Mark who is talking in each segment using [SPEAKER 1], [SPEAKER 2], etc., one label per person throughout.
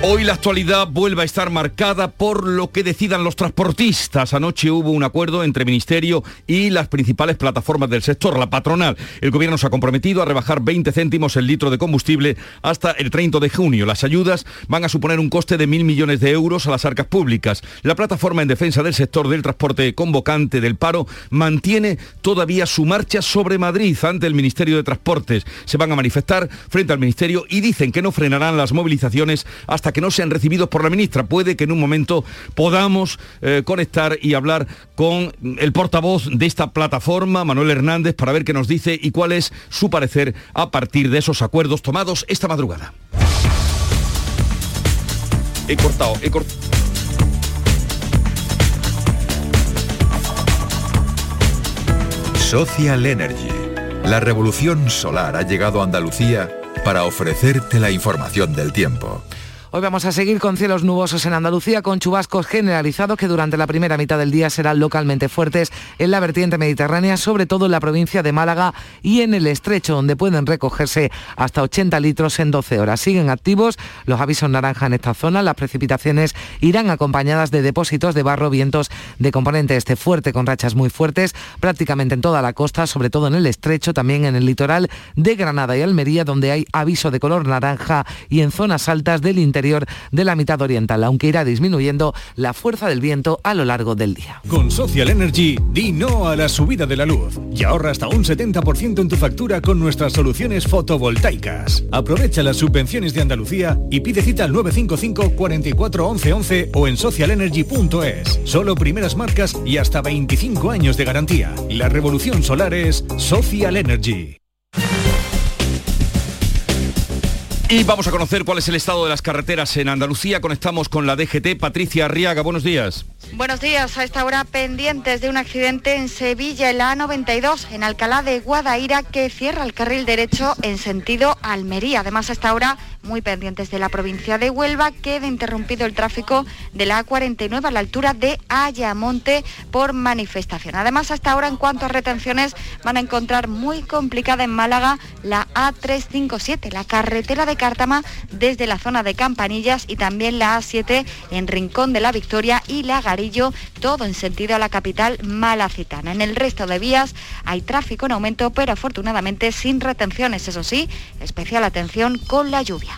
[SPEAKER 1] Hoy la actualidad vuelve a estar marcada por lo que decidan los transportistas. Anoche hubo un acuerdo entre Ministerio y las principales plataformas del sector, la patronal. El gobierno se ha comprometido a rebajar 20 céntimos el litro de combustible hasta el 30 de junio. Las ayudas van a suponer un coste de mil millones de euros a las arcas públicas. La plataforma en defensa del sector del transporte convocante del paro mantiene todavía su marcha sobre Madrid ante el Ministerio de Transportes. Se van a manifestar frente al Ministerio y dicen que no frenarán las movilizaciones hasta que no sean recibidos por la ministra. Puede que en un momento podamos eh, conectar y hablar con el portavoz de esta plataforma, Manuel Hernández, para ver qué nos dice y cuál es su parecer a partir de esos acuerdos tomados esta madrugada. He cortado, he cortado.
[SPEAKER 2] Social Energy. La revolución solar ha llegado a Andalucía para ofrecerte la información del tiempo.
[SPEAKER 3] Hoy vamos a seguir con cielos nubosos en Andalucía, con chubascos generalizados que durante la primera mitad del día serán localmente fuertes en la vertiente mediterránea, sobre todo en la provincia de Málaga y en el estrecho, donde pueden recogerse hasta 80 litros en 12 horas. Siguen activos los avisos naranja en esta zona. Las precipitaciones irán acompañadas de depósitos de barro, vientos de componente este fuerte con rachas muy fuertes prácticamente en toda la costa, sobre todo en el estrecho, también en el litoral de Granada y Almería, donde hay aviso de color naranja y en zonas altas del interior de la mitad oriental, aunque irá disminuyendo la fuerza del viento a lo largo del día.
[SPEAKER 4] Con Social Energy, di no a la subida de la luz y ahorra hasta un 70% en tu factura con nuestras soluciones fotovoltaicas. Aprovecha las subvenciones de Andalucía y pide cita al 955 44 11 11 o en socialenergy.es. Solo primeras marcas y hasta 25 años de garantía. La revolución solar es Social Energy.
[SPEAKER 1] Y vamos a conocer cuál es el estado de las carreteras en Andalucía. Conectamos con la DGT. Patricia Arriaga, buenos días.
[SPEAKER 5] Buenos días. A esta hora pendientes de un accidente en Sevilla, en la A92, en Alcalá de Guadaira, que cierra el carril derecho en sentido Almería. Además, a esta hora muy pendientes de la provincia de Huelva, queda interrumpido el tráfico de la A49 a la altura de Ayamonte por manifestación. Además, hasta ahora, en cuanto a retenciones, van a encontrar muy complicada en Málaga la A357, la carretera de Cártama desde la zona de Campanillas y también la A7 en Rincón de la Victoria y la Garillo, todo en sentido a la capital malacitana. En el resto de vías hay tráfico en aumento, pero afortunadamente sin retenciones. Eso sí, especial atención con la lluvia.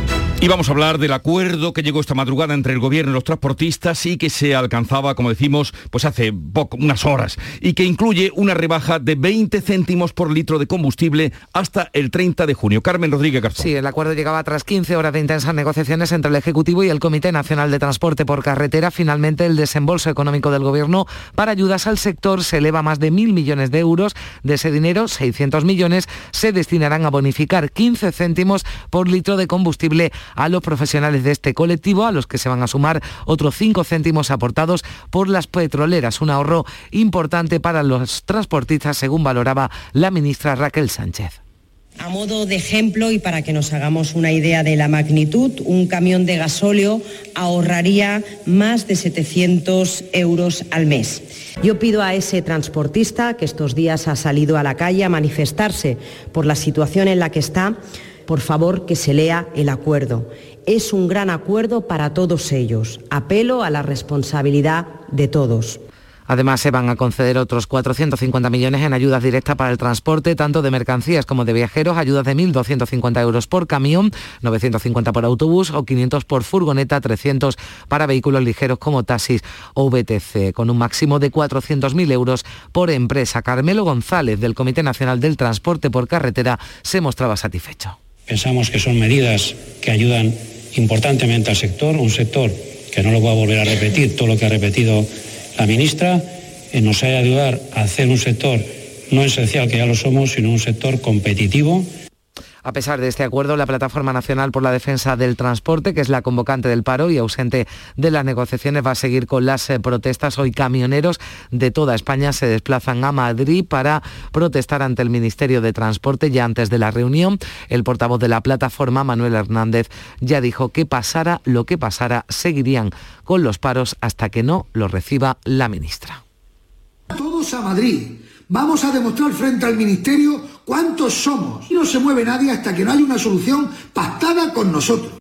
[SPEAKER 1] Y vamos a hablar del acuerdo que llegó esta madrugada entre el gobierno y los transportistas y que se alcanzaba, como decimos, pues hace unas horas, y que incluye una rebaja de 20 céntimos por litro de combustible hasta el 30 de junio. Carmen Rodríguez Garzón.
[SPEAKER 3] Sí, el acuerdo llegaba tras 15 horas de intensas negociaciones entre el Ejecutivo y el Comité Nacional de Transporte por Carretera. Finalmente, el desembolso económico del gobierno para ayudas al sector se eleva a más de mil millones de euros. De ese dinero, 600 millones se destinarán a bonificar 15 céntimos por litro de combustible a los profesionales de este colectivo, a los que se van a sumar otros 5 céntimos aportados por las petroleras, un ahorro importante para los transportistas, según valoraba la ministra Raquel Sánchez.
[SPEAKER 6] A modo de ejemplo y para que nos hagamos una idea de la magnitud, un camión de gasóleo ahorraría más de 700 euros al mes. Yo pido a ese transportista que estos días ha salido a la calle a manifestarse por la situación en la que está, por favor que se lea el acuerdo. Es un gran acuerdo para todos ellos. Apelo a la responsabilidad de todos.
[SPEAKER 3] Además, se van a conceder otros 450 millones en ayudas directas para el transporte, tanto de mercancías como de viajeros, ayudas de 1.250 euros por camión, 950 por autobús o 500 por furgoneta, 300 para vehículos ligeros como taxis o VTC, con un máximo de 400.000 euros por empresa. Carmelo González, del Comité Nacional del Transporte por Carretera, se mostraba satisfecho.
[SPEAKER 7] Pensamos que son medidas que ayudan importantemente al sector, un sector que no lo voy a volver a repetir, todo lo que ha repetido la ministra, eh, nos ha a hacer un sector no esencial, que ya lo somos, sino un sector competitivo
[SPEAKER 3] A pesar de este acuerdo, la Plataforma Nacional por la Defensa del Transporte, que es la convocante del paro y ausente de las negociaciones, va a seguir con las eh, protestas. Hoy camioneros de toda España se desplazan a Madrid para protestar ante el Ministerio de Transporte. Ya antes de la reunión, el portavoz de la plataforma, Manuel Hernández, ya dijo que pasara lo que pasara, seguirían con los paros hasta que no lo reciba la ministra.
[SPEAKER 8] Todos a Madrid. Vamos a demostrar frente al Ministerio cuántos somos. Y no se mueve nadie hasta que no haya una solución pactada con nosotros.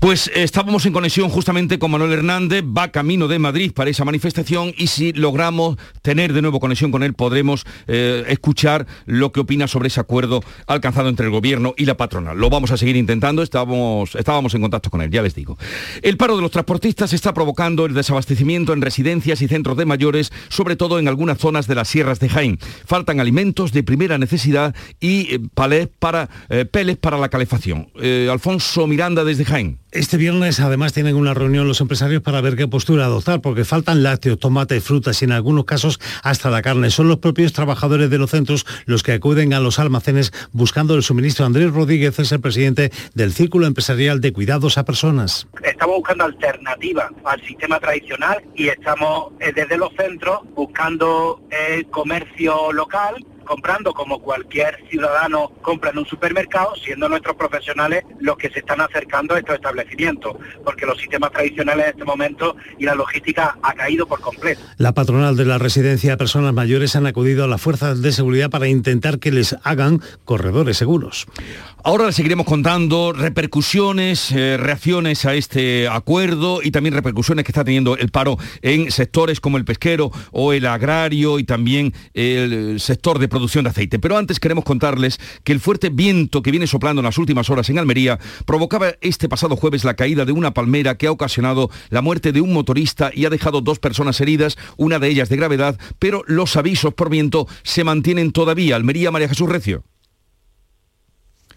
[SPEAKER 1] Pues eh, estábamos en conexión justamente con Manuel Hernández, va camino de Madrid para esa manifestación y si logramos tener de nuevo conexión con él podremos eh, escuchar lo que opina sobre ese acuerdo alcanzado entre el gobierno y la patronal. Lo vamos a seguir intentando, estábamos, estábamos en contacto con él, ya les digo. El paro de los transportistas está provocando el desabastecimiento en residencias y centros de mayores, sobre todo en algunas zonas de las sierras de Jaén. Faltan alimentos de primera necesidad y eh, para, peles para la calefacción. Alfonso Miranda desde Jaén.
[SPEAKER 9] Este viernes además tienen una reunión los empresarios para ver qué postura adoptar, porque faltan lácteos, tomate, frutas y en algunos casos hasta la carne. Son los propios trabajadores de los centros los que acuden a los almacenes buscando el suministro. Andrés Rodríguez es el presidente del Círculo Empresarial de Cuidados a Personas.
[SPEAKER 10] Estamos buscando alternativas al sistema tradicional y estamos eh, desde los centros buscando el comercio local comprando como cualquier ciudadano compra en un supermercado, siendo nuestros profesionales los que se están acercando a estos establecimientos, porque los sistemas tradicionales en este momento y la logística ha caído por completo.
[SPEAKER 9] La patronal de la residencia de personas mayores han acudido a las fuerzas de seguridad para intentar que les hagan corredores seguros.
[SPEAKER 1] Ahora les seguiremos contando repercusiones, eh, reacciones a este acuerdo y también repercusiones que está teniendo el paro en sectores como el pesquero o el agrario y también el sector de producción de aceite. Pero antes queremos contarles que el fuerte viento que viene soplando en las últimas horas en Almería provocaba este pasado jueves la caída de una palmera que ha ocasionado la muerte de un motorista y ha dejado dos personas heridas, una de ellas de gravedad, pero los avisos por viento se mantienen todavía. Almería, María Jesús Recio.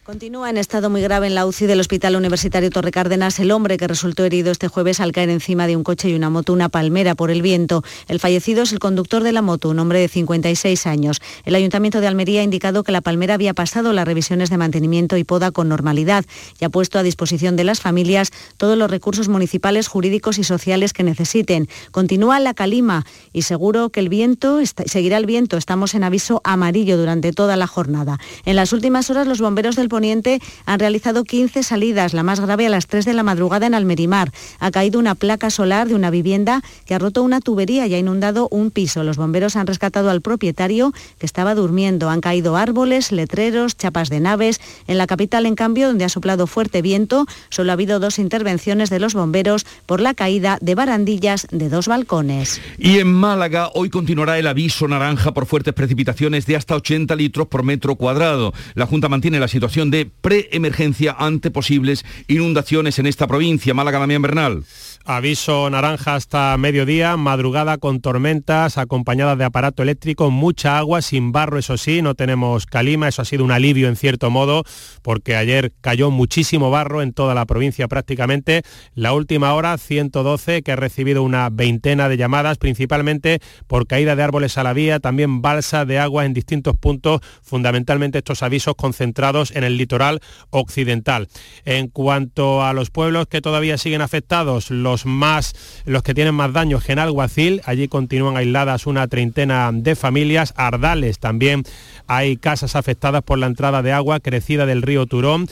[SPEAKER 11] Continúa en estado muy grave en la UCI del Hospital Universitario Torre Cárdenas el hombre que resultó herido este jueves al caer encima de un coche y una moto, una palmera por el viento. El fallecido es el conductor de la moto, un hombre de 56 años. El Ayuntamiento de Almería ha indicado que la palmera había pasado las revisiones de mantenimiento y poda con normalidad y ha puesto a disposición de las familias todos los recursos municipales, jurídicos y sociales que necesiten. Continúa la calima y seguro que el viento seguirá el viento. Estamos en aviso amarillo durante toda la jornada. En las últimas horas los bomberos del Poniente han realizado 15 salidas, la más grave a las 3 de la madrugada en Almerimar. Ha caído una placa solar de una vivienda que ha roto una tubería y ha inundado un piso. Los bomberos han rescatado al propietario que estaba durmiendo. Han caído árboles, letreros, chapas de naves. En la capital, en cambio, donde ha soplado fuerte viento, solo ha habido dos intervenciones de los bomberos por la caída de barandillas de dos balcones.
[SPEAKER 1] Y en Málaga hoy continuará el aviso naranja por fuertes precipitaciones de hasta 80 litros por metro cuadrado. La Junta mantiene la situación de preemergencia ante posibles inundaciones en esta provincia. Málaga, Damián Bernal.
[SPEAKER 12] Aviso naranja hasta mediodía, madrugada con tormentas acompañadas de aparato eléctrico, mucha agua, sin barro, eso sí, no tenemos calima, eso ha sido un alivio en cierto modo, porque ayer cayó muchísimo barro en toda la provincia prácticamente. La última hora, 112, que ha recibido una veintena de llamadas, principalmente por caída de árboles a la vía, también balsa de agua en distintos puntos, fundamentalmente estos avisos concentrados en el litoral occidental. En cuanto a los pueblos que todavía siguen afectados, los más, los que tienen más daño, Genalguacil, allí continúan aisladas una treintena de familias, Ardales también hay casas afectadas por la entrada de agua crecida del río Turón,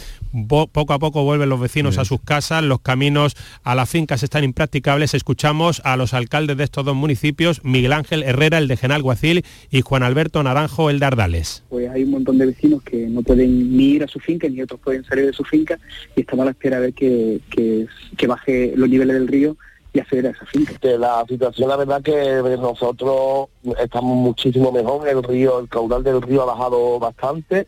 [SPEAKER 12] poco a poco vuelven los vecinos a sus casas, los caminos a las fincas están impracticables, escuchamos a los alcaldes de estos dos municipios, Miguel Ángel Herrera, el de Genalguacil, y Juan Alberto Naranjo, el de Ardales.
[SPEAKER 13] Pues hay un montón de vecinos que no pueden ni ir a su finca, ni otros pueden salir de su finca, y estamos a la espera de ver que, que, que baje los niveles del río y acceder a esa finca.
[SPEAKER 14] La situación, la verdad que nosotros estamos muchísimo mejor, el río, el caudal del río ha bajado bastante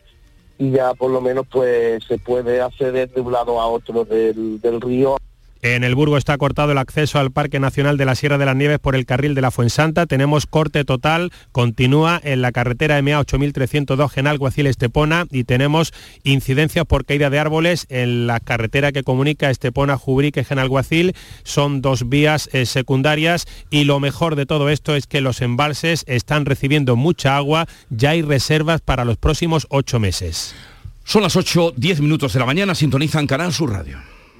[SPEAKER 14] y ya por lo menos pues se puede acceder de un lado a otro del, del río.
[SPEAKER 12] En el Burgo está cortado el acceso al Parque Nacional de la Sierra de las Nieves por el carril de la Fuensanta. Tenemos corte total, continúa en la carretera MA 8302 Genal-Guacil Estepona y tenemos incidencias por caída de árboles en la carretera que comunica Estepona, Jubrique, Genal-Guacil. Son dos vías eh, secundarias y lo mejor de todo esto es que los embalses están recibiendo mucha agua. Ya hay reservas para los próximos ocho meses.
[SPEAKER 1] Son las 8, 10 minutos de la mañana, sintonizan Canal Sur Radio.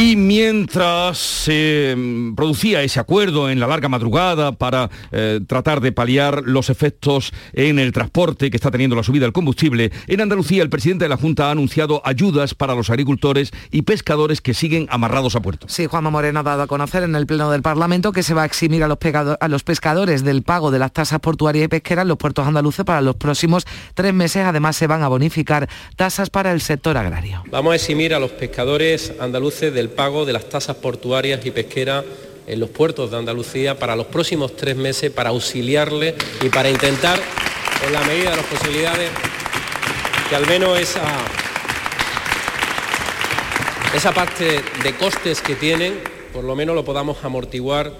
[SPEAKER 1] Y mientras se mm, producía ese acuerdo en la larga madrugada para eh, tratar de paliar los efectos en el transporte que está teniendo la subida del combustible, en Andalucía el presidente de la Junta ha anunciado ayudas para los agricultores y pescadores que siguen amarrados a puerto.
[SPEAKER 3] Sí, Juanma Moreno ha dado a conocer en el Pleno del Parlamento que se va a eximir a los, a los pescadores del pago de las tasas portuarias y pesqueras en los puertos andaluces para los próximos tres meses. Además, se van a bonificar tasas para el sector agrario.
[SPEAKER 15] Vamos a eximir a los pescadores andaluces del pago de las tasas portuarias y pesqueras en los puertos de Andalucía para los próximos tres meses para auxiliarle y para intentar, en la medida de las posibilidades, que al menos esa, esa parte de costes que tienen, por lo menos lo podamos amortiguar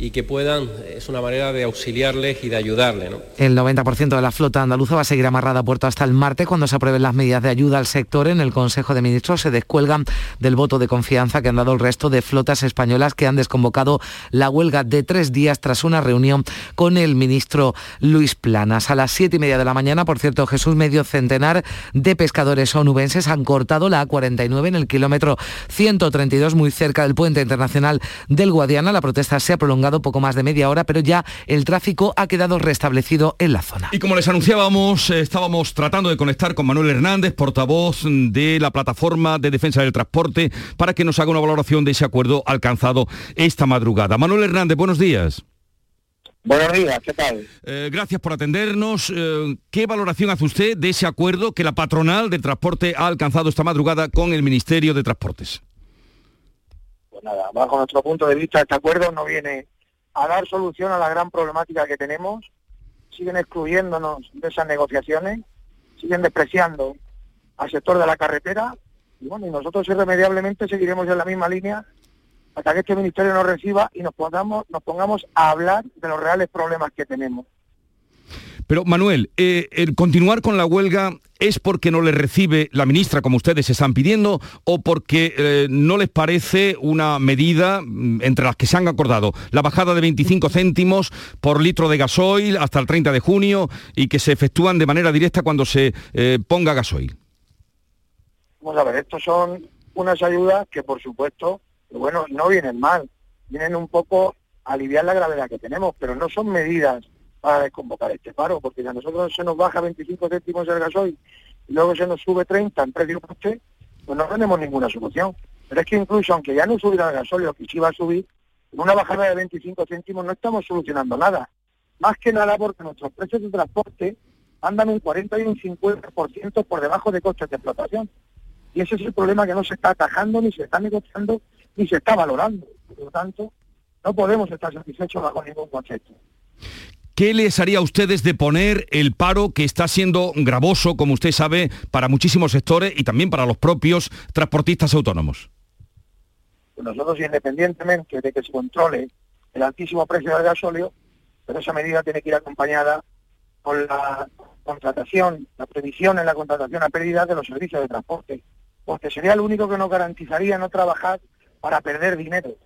[SPEAKER 15] y que puedan, es una manera de auxiliarles y de ayudarles.
[SPEAKER 3] El 90% de la flota andaluza va a seguir amarrada a puerto hasta el martes cuando se aprueben las medidas de ayuda al sector. En el Consejo de Ministros se descuelgan del voto de confianza que han dado el resto de flotas españolas que han desconvocado la huelga de tres días tras una reunión con el ministro Luis Planas. A las siete y media de la mañana, por cierto, Jesús medio centenar de pescadores onubenses han cortado la A49 en el kilómetro 132 muy cerca del puente internacional del Guadiana. La protesta se ha prolongado poco más de media hora, pero ya el tráfico ha quedado restablecido en la zona.
[SPEAKER 1] Y como les anunciábamos, eh, estábamos tratando de conectar con Manuel Hernández, portavoz de la Plataforma de Defensa del Transporte, para que nos haga una valoración de ese acuerdo alcanzado esta madrugada. Manuel Hernández, buenos días.
[SPEAKER 16] Buenos días, ¿qué tal?
[SPEAKER 1] Eh, gracias por atendernos. Eh, ¿Qué valoración hace usted de ese acuerdo que la patronal de transporte ha alcanzado esta madrugada con el Ministerio de Transportes?
[SPEAKER 16] Pues nada, bajo nuestro punto de vista, este acuerdo no viene a dar solución a la gran problemática que tenemos, siguen excluyéndonos de esas negociaciones, siguen despreciando al sector de la carretera, y bueno, y nosotros irremediablemente seguiremos en la misma línea hasta que este ministerio nos reciba y nos pongamos, nos pongamos a hablar de los reales problemas que tenemos.
[SPEAKER 1] Pero Manuel, eh, el continuar con la huelga es porque no le recibe la ministra como ustedes están pidiendo o porque eh, no les parece una medida mm, entre las que se han acordado la bajada de 25 céntimos por litro de gasoil hasta el 30 de junio y que se efectúan de manera directa cuando se eh, ponga gasoil.
[SPEAKER 16] Vamos a ver, estos son unas ayudas que por supuesto, bueno, no vienen mal, vienen un poco a aliviar la gravedad que tenemos, pero no son medidas para desconvocar este paro, porque si a nosotros se nos baja 25 céntimos el gasoil y luego se nos sube 30 en precio coste, pues no tenemos ninguna solución. Pero es que incluso aunque ya no subiera el gasoil, que sí va a subir, con una bajada de 25 céntimos no estamos solucionando nada. Más que nada porque nuestros precios de transporte andan un 40 y un 50% por debajo de costes de explotación. Y ese es el problema que no se está atajando, ni se está negociando, ni se está valorando. Por lo tanto, no podemos estar satisfechos bajo ningún concepto.
[SPEAKER 1] ¿Qué les haría a ustedes de poner el paro que está siendo gravoso, como usted sabe, para muchísimos sectores y también para los propios transportistas autónomos?
[SPEAKER 16] Pues nosotros, independientemente de que se controle el altísimo precio del gasóleo, pero esa medida tiene que ir acompañada con la contratación, la previsión en la contratación a pérdida de los servicios de transporte, porque sería lo único que nos garantizaría no trabajar para perder dinero.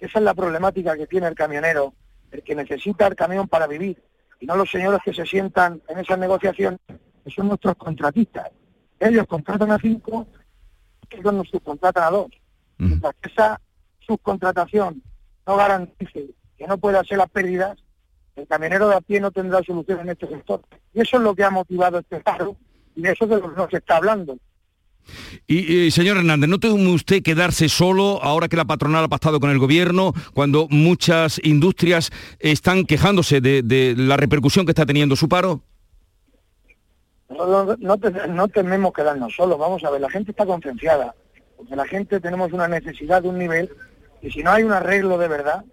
[SPEAKER 16] Esa es la problemática que tiene el camionero el que necesita el camión para vivir, y no los señores que se sientan en esas negociaciones, que son nuestros contratistas. Ellos contratan a cinco, ellos nos subcontratan a dos. Mientras que esa subcontratación no garantice que no pueda hacer las pérdidas, el camionero de a pie no tendrá solución en este sector. Y eso es lo que ha motivado este paro, y de eso es de lo que nos está hablando.
[SPEAKER 1] Y, señor Hernández, ¿no teme usted quedarse solo ahora que la patronal ha pactado con el gobierno, cuando muchas industrias están quejándose de, la repercusión que está teniendo su paro?
[SPEAKER 16] No, no, tememos quedarnos solos, vamos a ver, la gente está concienciada, porque la gente tenemos una necesidad de un nivel y si no hay un arreglo de verdad,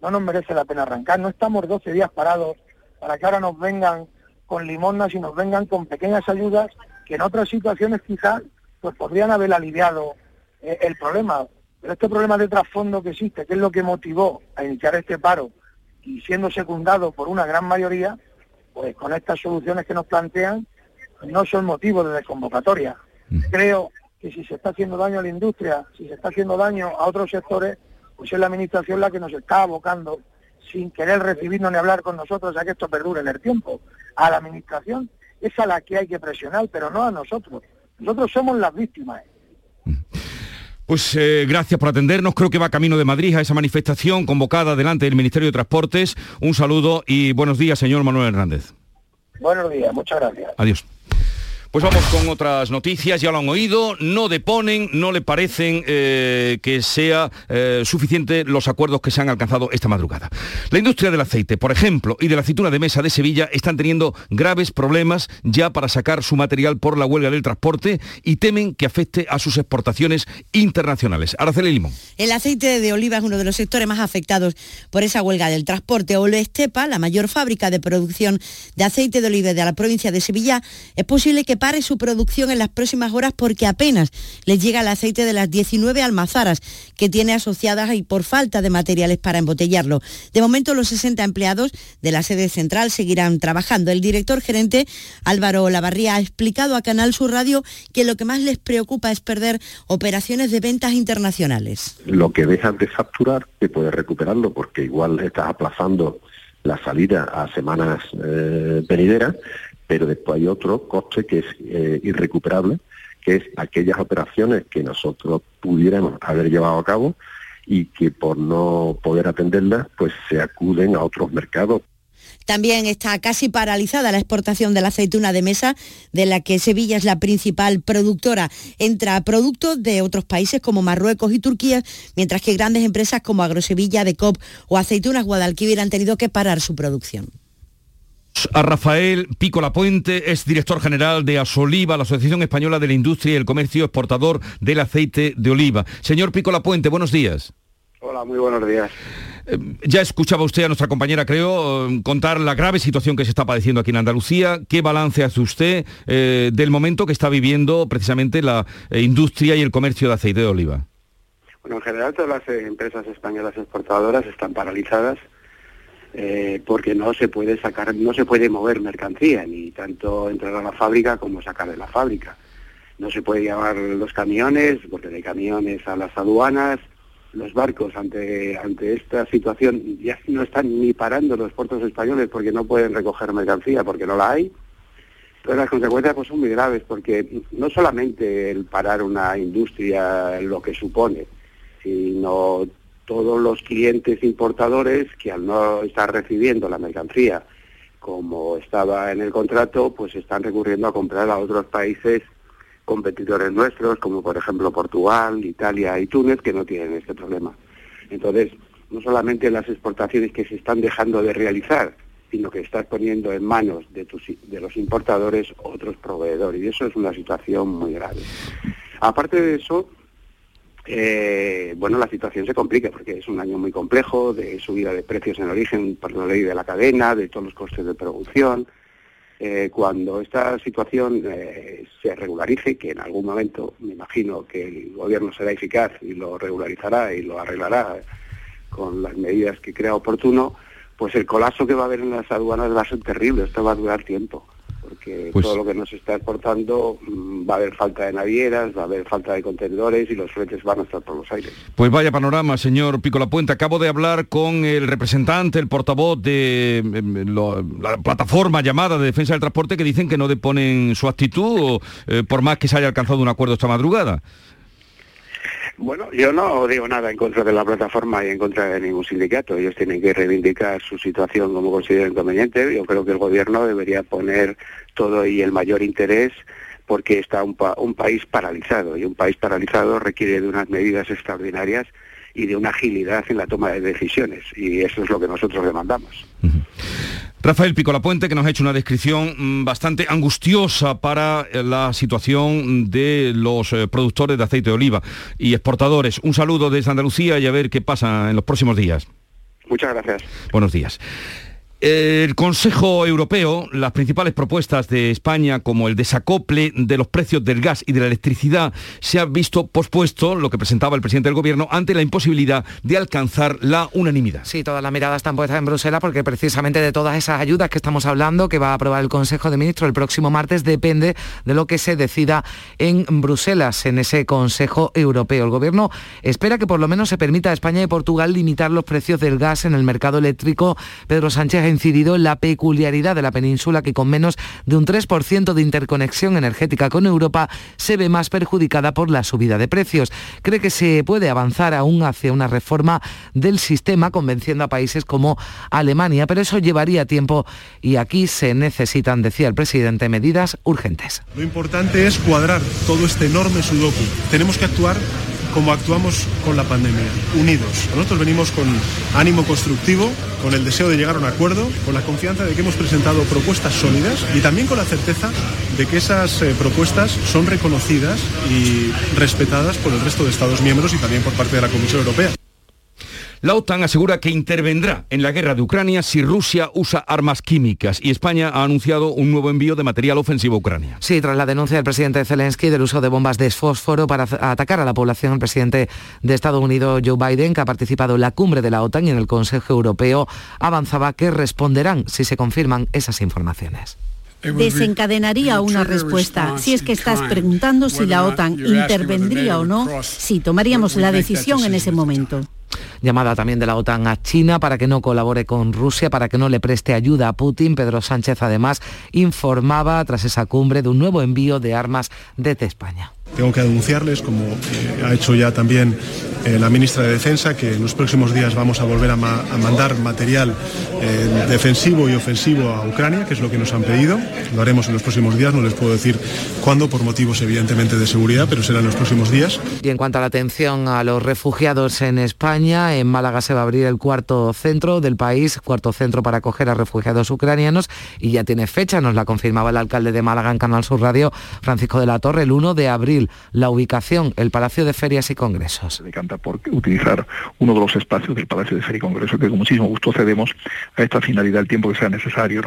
[SPEAKER 16] no nos merece la pena arrancar. No estamos 12 días parados para que ahora nos vengan con limonas y nos vengan con pequeñas ayudas que en otras situaciones quizás pues podrían haber aliviado eh, el problema. Pero este problema de trasfondo que existe, que es lo que motivó a iniciar este paro y siendo secundado por una gran mayoría, pues con estas soluciones que nos plantean no son motivos de desconvocatoria. Mm. Creo que si se está haciendo daño a la industria, si se está haciendo daño a otros sectores, pues es la administración la que nos está abocando sin querer recibirnos ni hablar con nosotros a que esto perdure en el tiempo. A la administración es a la que hay que presionar, pero no a nosotros. Nosotros somos las víctimas.
[SPEAKER 1] Pues eh, gracias por atendernos. Creo que va camino de Madrid a esa manifestación convocada delante del Ministerio de Transportes. Un saludo y buenos días, señor Manuel Hernández.
[SPEAKER 16] Buenos días, muchas gracias.
[SPEAKER 1] Adiós. Pues vamos con otras noticias, ya lo han oído, no deponen, no le parecen eh, que sea eh, suficiente los acuerdos que se han alcanzado esta madrugada. La industria del aceite, por ejemplo, y de la aceituna de mesa de Sevilla están teniendo graves problemas ya para sacar su material por la huelga del transporte y temen que afecte a sus exportaciones internacionales. Araceli Limón.
[SPEAKER 17] El aceite de oliva es uno de los sectores más afectados por esa huelga del transporte. Estepa, la mayor fábrica de producción de aceite de oliva de la provincia de Sevilla, es posible que su producción en las próximas horas porque apenas les llega el aceite de las 19 almazaras que tiene asociadas y por falta de materiales para embotellarlo. De momento los 60 empleados de la sede central seguirán trabajando. El director gerente Álvaro Lavarría ha explicado a Canal Sur Radio que lo que más les preocupa es perder operaciones de ventas internacionales.
[SPEAKER 18] Lo que dejan de facturar, que puede recuperarlo porque igual estás aplazando la salida a semanas eh, venideras pero después hay otro coste que es eh, irrecuperable, que es aquellas operaciones que nosotros pudiéramos haber llevado a cabo y que por no poder atenderlas, pues se acuden a otros mercados.
[SPEAKER 17] También está casi paralizada la exportación de la aceituna de mesa, de la que Sevilla es la principal productora. Entra productos de otros países como Marruecos y Turquía, mientras que grandes empresas como Agrosevilla, Decop o Aceitunas Guadalquivir han tenido que parar su producción
[SPEAKER 1] a Rafael Pico Lapuente, es director general de Asoliva, la Asociación Española de la Industria y el Comercio Exportador del Aceite de Oliva. Señor Pico Lapuente, buenos días.
[SPEAKER 19] Hola, muy buenos días.
[SPEAKER 1] Eh, ya escuchaba usted a nuestra compañera, creo, eh, contar la grave situación que se está padeciendo aquí en Andalucía. ¿Qué balance hace usted eh, del momento que está viviendo precisamente la industria y el comercio de aceite de oliva?
[SPEAKER 19] Bueno, en general todas las empresas españolas exportadoras están paralizadas eh, porque no se puede sacar, no se puede mover mercancía, ni tanto entrar a la fábrica como sacar de la fábrica. No se puede llevar los camiones, porque de camiones a las aduanas, los barcos ante, ante esta situación ya no están ni parando los puertos españoles porque no pueden recoger mercancía, porque no la hay. Entonces las consecuencias pues, son muy graves, porque no solamente el parar una industria lo que supone, sino todos los clientes importadores que al no estar recibiendo la mercancía como estaba en el contrato, pues están recurriendo a comprar a otros países competidores nuestros, como por ejemplo Portugal, Italia y Túnez, que no tienen este problema. Entonces, no solamente las exportaciones que se están dejando de realizar, sino que estás poniendo en manos de, tus, de los importadores otros proveedores, y eso es una situación muy grave. Aparte de eso, eh, bueno, la situación se complica porque es un año muy complejo de subida de precios en origen por la ley de la cadena, de todos los costes de producción. Eh, cuando esta situación eh, se regularice, que en algún momento me imagino que el gobierno será eficaz y lo regularizará y lo arreglará con las medidas que crea oportuno, pues el colapso que va a haber en las aduanas va a ser terrible, esto va a durar tiempo porque pues todo lo que nos está exportando mm, va a haber falta de navieras, va a haber falta de contenedores y los fletes van a estar por los aires.
[SPEAKER 1] Pues vaya panorama, señor Pico La Puente. Acabo de hablar con el representante, el portavoz de em, la plataforma llamada de defensa del transporte que dicen que no deponen su actitud eh, por más que se haya alcanzado un acuerdo esta madrugada.
[SPEAKER 19] Bueno, yo no digo nada en contra de la plataforma y en contra de ningún sindicato. Ellos tienen que reivindicar su situación como consideren conveniente. Yo creo que el gobierno debería poner todo y el mayor interés porque está un, un país paralizado y un país paralizado requiere de unas medidas extraordinarias y de una agilidad en la toma de decisiones y eso es lo que nosotros demandamos.
[SPEAKER 1] La Puente, que nos ha hecho una descripción mm, bastante angustiosa para eh, la situación de los eh, productores de aceite de oliva y exportadores. Un saludo desde Andalucía y a ver qué pasa en los próximos días.
[SPEAKER 19] Muchas gracias.
[SPEAKER 1] Buenos días. El Consejo Europeo, las principales propuestas de España, como el desacople de los precios del gas y de la electricidad, se ha visto pospuesto, lo que presentaba el presidente del Gobierno, ante la imposibilidad de alcanzar la unanimidad.
[SPEAKER 3] Sí, todas las miradas están puestas en Bruselas porque precisamente de todas esas ayudas que estamos hablando, que va a aprobar el Consejo de Ministros el próximo martes, depende de lo que se decida en Bruselas, en ese Consejo Europeo. El Gobierno espera que por lo menos se permita a España y Portugal limitar los precios del gas en el mercado eléctrico. Pedro Sánchez ha incidido en la peculiaridad de la península que con menos de un 3% de interconexión energética con Europa se ve más perjudicada por la subida de precios. Cree que se puede avanzar aún hacia una reforma del sistema convenciendo a países como Alemania, pero eso llevaría tiempo y aquí se necesitan, decía el presidente, medidas urgentes.
[SPEAKER 20] Lo importante es cuadrar todo este enorme sudoku. Tenemos que actuar como actuamos con la pandemia, unidos. Nosotros venimos con ánimo constructivo, con el deseo de llegar a un acuerdo, con la confianza de que hemos presentado propuestas sólidas y también con la certeza de que esas eh, propuestas son reconocidas y respetadas por el resto de Estados miembros y también por parte de la Comisión Europea.
[SPEAKER 1] La OTAN asegura que intervendrá en la guerra de Ucrania si Rusia usa armas químicas y España ha anunciado un nuevo envío de material ofensivo a Ucrania.
[SPEAKER 3] Sí, tras la denuncia del presidente Zelensky del uso de bombas de fósforo para atacar a la población, el presidente de Estados Unidos, Joe Biden, que ha participado en la cumbre de la OTAN y en el Consejo Europeo, avanzaba que responderán si se confirman esas informaciones
[SPEAKER 21] desencadenaría una respuesta. Si es que estás preguntando si la OTAN intervendría o no, si tomaríamos la decisión en ese momento
[SPEAKER 3] llamada también de la OTAN a China para que no colabore con Rusia, para que no le preste ayuda a Putin. Pedro Sánchez además informaba tras esa cumbre de un nuevo envío de armas desde España.
[SPEAKER 20] Tengo que anunciarles, como eh, ha hecho ya también eh, la ministra de Defensa, que en los próximos días vamos a volver a, mandar material eh, defensivo y ofensivo a Ucrania, que es lo que nos han pedido. Lo haremos en los próximos días, no les puedo decir cuándo, por motivos evidentemente de seguridad, pero será en los próximos días.
[SPEAKER 3] Y en cuanto a la atención a los refugiados en España, en Málaga se va a abrir el cuarto centro del país, cuarto centro para acoger a refugiados ucranianos, y ya tiene fecha, nos la confirmaba el alcalde de Málaga en Canal Sur Radio, Francisco de la Torre, el 1 de abril la ubicación, el Palacio de Ferias y Congresos.
[SPEAKER 22] Se decanta por utilizar uno de los espacios del Palacio de Ferias y Congresos, que con muchísimo gusto cedemos a esta finalidad el tiempo que sea necesario.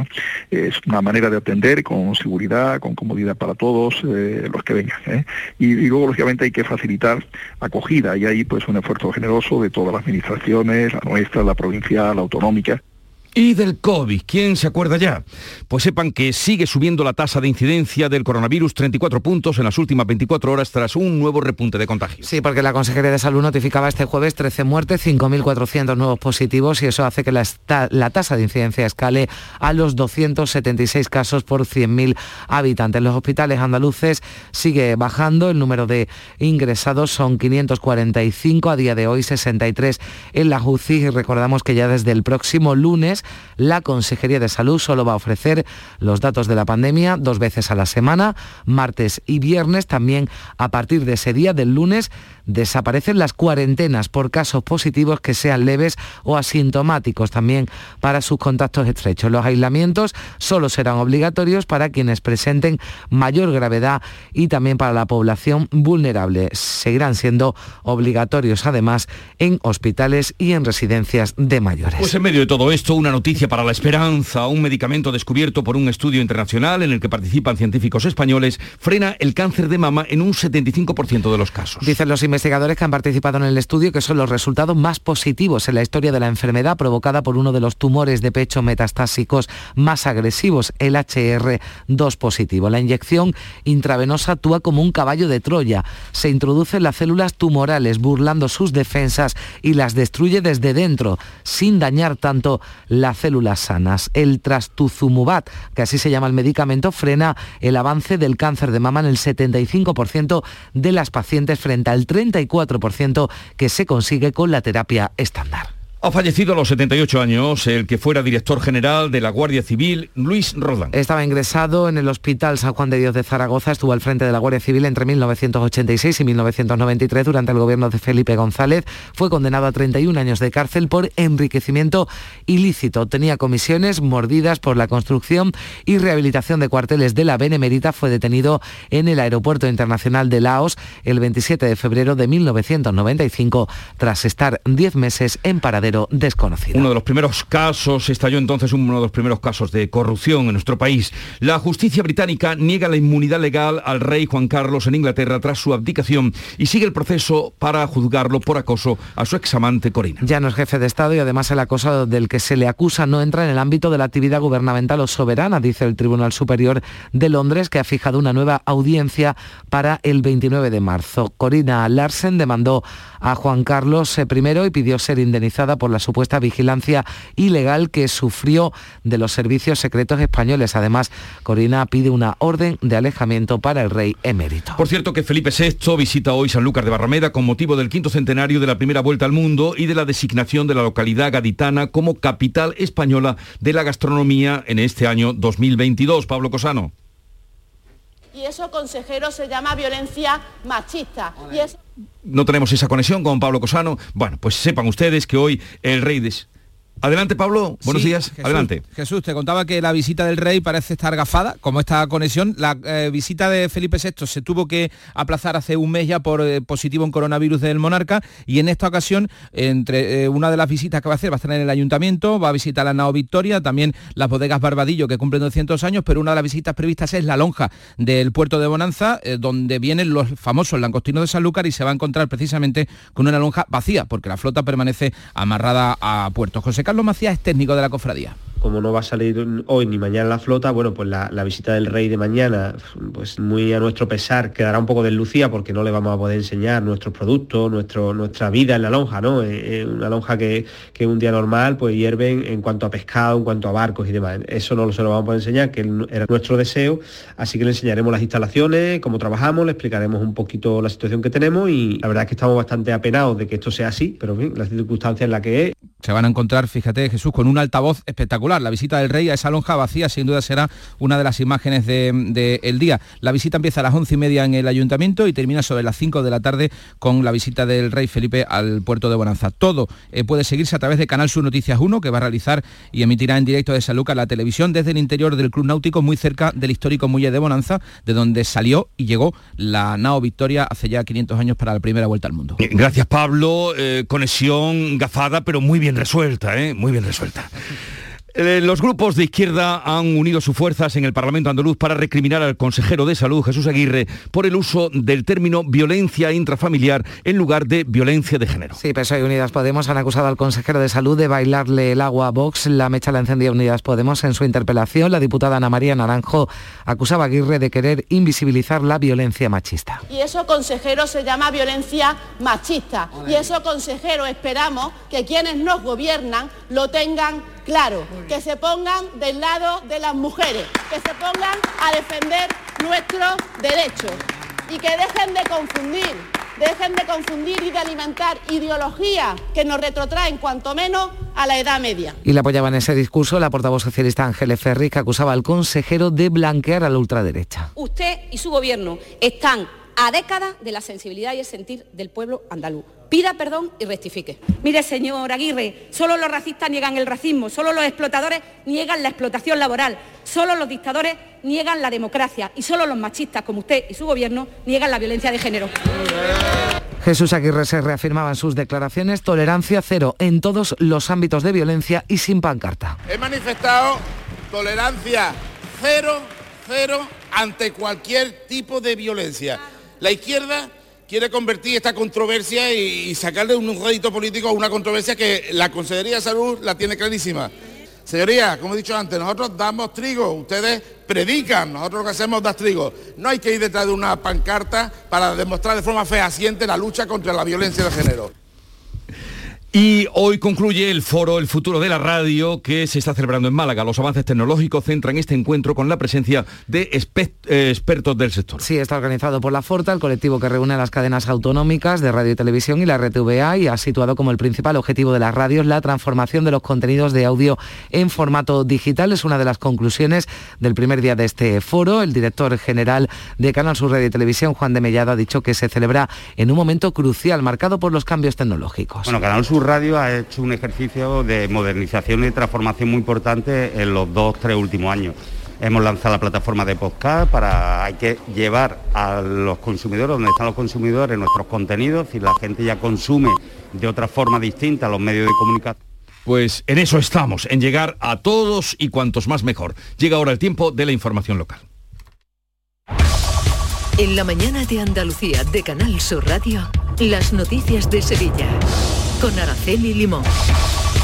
[SPEAKER 22] Es una manera de atender con seguridad, con comodidad para todos eh, los que vengan. ¿eh? Y, y, luego, lógicamente, hay que facilitar acogida y ahí pues un esfuerzo generoso de todas las administraciones, la nuestra, la provincial, la autonómica.
[SPEAKER 1] Y del COVID, ¿quién se acuerda ya? Pues sepan que sigue subiendo la tasa de incidencia del coronavirus 34 puntos en las últimas 24 horas tras un nuevo repunte de contagios.
[SPEAKER 3] Sí, porque la Consejería de Salud notificaba este jueves 13 muertes, 5.400 nuevos positivos y eso hace que la, la tasa de incidencia escale a los 276 casos por 100.000 habitantes. Los hospitales andaluces sigue bajando, el número de ingresados son 545, a día de hoy 63 en la UCI y recordamos que ya desde el próximo lunes la Consejería de Salud solo va a ofrecer los datos de la pandemia dos veces a la semana, martes y viernes. También a partir de ese día, del lunes, desaparecen las cuarentenas por casos positivos que sean leves o asintomáticos también para sus contactos estrechos. Los aislamientos solo serán obligatorios para quienes presenten mayor gravedad y también para la población vulnerable. Seguirán siendo obligatorios además en hospitales y en residencias de mayores.
[SPEAKER 1] Pues en medio de todo esto, una noticia para la esperanza. Un medicamento descubierto por un estudio internacional en el que participan científicos españoles frena el cáncer de mama en un 75% de los casos.
[SPEAKER 3] Dicen los investigadores que han participado en el estudio que son los resultados más positivos en la historia de la enfermedad provocada por uno de los tumores de pecho metastásicos más agresivos, el HR2 positivo. La inyección intravenosa actúa como un caballo de Troya. Se introduce en las células tumorales burlando sus defensas y las destruye desde dentro, sin dañar tanto las células sanas. El trastuzumab, que así se llama el medicamento, frena el avance del cáncer de mama en el 75% de las pacientes frente al 30 34% que se consigue con la terapia estándar.
[SPEAKER 1] Ha fallecido a los 78 años el que fuera director general de la Guardia Civil, Luis Rodán.
[SPEAKER 3] Estaba ingresado en el Hospital San Juan de Dios de Zaragoza, estuvo al frente de la Guardia Civil entre 1986 y 1993 durante el gobierno de Felipe González. Fue condenado a 31 años de cárcel por enriquecimiento ilícito. Tenía comisiones mordidas por la construcción y rehabilitación de cuarteles de la Benemérita. Fue detenido en el Aeropuerto Internacional de Laos el 27 de febrero de 1995 tras estar 10 meses en paradero desconocido.
[SPEAKER 1] Uno de los primeros casos, estalló entonces uno de los primeros casos de corrupción en nuestro país. La justicia británica niega la inmunidad legal al rey Juan Carlos en Inglaterra tras su abdicación y sigue el proceso para juzgarlo por acoso a su examante Corina.
[SPEAKER 3] Ya no es jefe de Estado y además el acoso del que se le acusa no entra en el ámbito de la actividad gubernamental o soberana, dice el Tribunal Superior de Londres, que ha fijado una nueva audiencia para el 29 de marzo. Corina Larsen demandó a Juan Carlos I y pidió ser indemnizada por la supuesta vigilancia ilegal que sufrió de los servicios secretos españoles. Además, Corina pide una orden de alejamiento para el rey emérito.
[SPEAKER 1] Por cierto que Felipe VI visita hoy Sanlúcar de Barrameda con motivo del quinto centenario de la primera vuelta al mundo y de la designación de la localidad gaditana como capital española de la gastronomía en este año 2022. Pablo Cosano.
[SPEAKER 23] Y eso, consejero, se llama violencia machista. Y
[SPEAKER 1] no tenemos esa conexión con Pablo Cosano. Bueno, pues sepan ustedes que hoy el rey de Adelante, Pablo. Buenos días. Adelante.
[SPEAKER 24] Jesús, te contaba que la visita del rey parece estar gafada, como esta conexión. La eh, visita de Felipe VI se tuvo que aplazar hace un mes ya por eh, positivo en coronavirus del monarca y en esta ocasión, entre eh, una de las visitas que va a hacer, va a estar en el ayuntamiento, va a visitar la Nao Victoria, también las bodegas Barbadillo que cumplen 200 años, pero una de las visitas previstas es la lonja del puerto de Bonanza, donde vienen los famosos langostinos de Sanlúcar y se va a encontrar precisamente con una lonja vacía, porque la flota permanece amarrada a puerto. José Carlos Macías es técnico de la cofradía
[SPEAKER 25] como no va a salir hoy ni mañana la flota, bueno, pues la, visita del rey de mañana, pues muy a nuestro pesar, quedará un poco deslucida porque no le vamos a poder enseñar nuestros productos, nuestro, nuestra vida en la lonja, ¿no? Eh, eh, una lonja que, que un día normal pues hierven en cuanto a pescado, en cuanto a barcos y demás. Eso no se lo vamos a poder enseñar, que era nuestro deseo, así que le enseñaremos las instalaciones, cómo trabajamos, le explicaremos un poquito la situación que tenemos y la verdad es que estamos bastante apenados de que esto sea así, pero bien, la circunstancia en la que es.
[SPEAKER 24] Se van a encontrar, fíjate Jesús, con un altavoz espectacular la visita del rey a esa lonja vacía sin duda será una de las imágenes del día. La visita empieza a las once y media en el ayuntamiento y termina sobre las 5 de la tarde con la visita del rey Felipe al puerto de Bonanza. Todo eh, puede seguirse a través de Canal Sur Noticias 1 que va a realizar y emitirá en directo de San Lucas la televisión desde el interior del Club Náutico muy cerca del histórico muelle de Bonanza de donde salió y llegó la Nao Victoria hace ya 500 años para la primera vuelta al mundo.
[SPEAKER 1] Gracias Pablo, eh, conexión gafada pero muy bien resuelta, ¿eh? muy bien resuelta. Eh, los grupos de izquierda han unido sus fuerzas en el Parlamento andaluz para recriminar al consejero de salud, Jesús Aguirre, por el uso del término violencia intrafamiliar en lugar de violencia de género.
[SPEAKER 3] Sí, PSOE y Unidas Podemos han acusado al consejero de salud de bailarle el agua a Vox. La mecha la encendía Unidas Podemos en su interpelación. La diputada Ana María Naranjo acusaba a Aguirre de querer invisibilizar la violencia machista.
[SPEAKER 23] Y eso, consejero, se llama violencia machista. Y eso, consejero, esperamos que quienes nos gobiernan lo tengan claro, que se pongan del lado de las mujeres, que se pongan a defender nuestros derechos y que dejen de confundir, dejen de confundir y de alimentar ideologías que nos retrotraen cuanto menos a la edad media.
[SPEAKER 3] Y le apoyaba en ese discurso la portavoz socialista Ángeles Ferri, que acusaba al consejero de blanquear a la ultraderecha.
[SPEAKER 26] Usted y su gobierno están a décadas de la sensibilidad y el sentir del pueblo andaluz pida perdón y rectifique. Mire, señor Aguirre, solo los racistas niegan el racismo, solo los explotadores niegan la explotación laboral, solo los dictadores niegan la democracia y solo los machistas como usted y su gobierno niegan la violencia de género.
[SPEAKER 3] Jesús Aguirre se reafirmaba en sus declaraciones tolerancia cero en todos los ámbitos de violencia y sin pancarta.
[SPEAKER 27] He manifestado tolerancia cero, cero ante cualquier tipo de violencia. La izquierda quiere convertir esta controversia y, sacarle un rédito político a una controversia que la Consejería de Salud la tiene clarísima. Señoría, como he dicho antes, nosotros damos trigo, ustedes predican, nosotros lo que hacemos es dar trigo. No hay que ir detrás de una pancarta para demostrar de forma fehaciente la lucha contra la violencia de género.
[SPEAKER 1] Y hoy concluye el foro El futuro de la radio que se está celebrando en Málaga. Los avances tecnológicos centran este encuentro con la presencia de eh, expertos del sector.
[SPEAKER 3] Sí, está organizado por la Forta, el colectivo que reúne a las cadenas autonómicas de radio y televisión y la RTVA y ha situado como el principal objetivo de las radios la transformación de los contenidos de audio en formato digital. Es una de las conclusiones del primer día de este foro. El director general de Canal Sur Radio y Televisión, Juan de Mellado, ha dicho que se celebra en un momento crucial marcado por los cambios tecnológicos.
[SPEAKER 28] Bueno, Canal Sur Radio ha hecho un ejercicio de modernización y transformación muy importante en los dos, tres últimos años. Hemos lanzado la plataforma de podcast para hay que llevar a los consumidores, donde están los consumidores, nuestros contenidos, y la gente ya consume de otra forma distinta los medios de comunicación.
[SPEAKER 1] Pues en eso estamos, en llegar a todos y cuantos más mejor. Llega ahora el tiempo de la información local.
[SPEAKER 29] En la mañana de Andalucía de Canal Sur Radio, las noticias de Sevilla con Araceli Limón.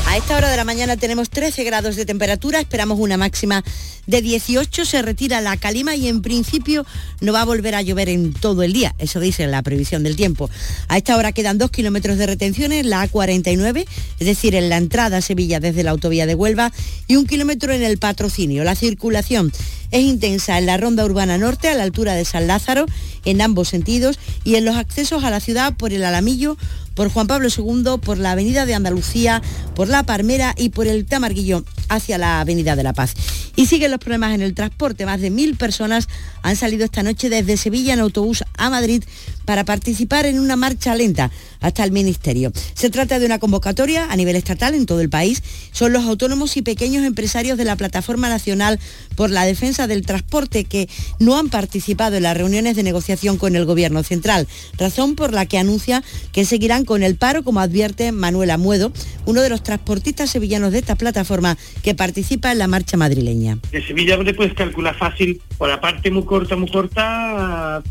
[SPEAKER 17] A esta hora de la mañana tenemos 13 grados de temperatura, esperamos una máxima de 18, se retira la calima y en principio no va a volver a llover en todo el día, eso dice la previsión del tiempo. A esta hora quedan dos kilómetros de retención en la A49, es decir, en la entrada a Sevilla desde la autovía de Huelva y un kilómetro en el patrocinio. La circulación es intensa en la ronda urbana norte a la altura de San Lázaro en ambos sentidos y en los accesos a la ciudad por el Alamillo por Juan Pablo II, por la Avenida de Andalucía, por la Parmera y por el Tamarguillo hacia la Avenida de la Paz. Y siguen los problemas en el transporte. Más de mil personas han salido esta noche desde Sevilla en autobús a Madrid para participar en una marcha lenta hasta el Ministerio. Se trata de una convocatoria a nivel estatal en todo el país. Son los autónomos y pequeños empresarios de la Plataforma Nacional por la Defensa del Transporte que no han participado en las reuniones de negociación con el Gobierno Central, razón por la que anuncia que seguirán con el paro, como advierte Manuel Amuedo, uno de los transportistas sevillanos de esta plataforma que participa en la marcha madrileña.
[SPEAKER 30] De Sevilla te puedes calcular fácil, por la parte muy corta, muy corta,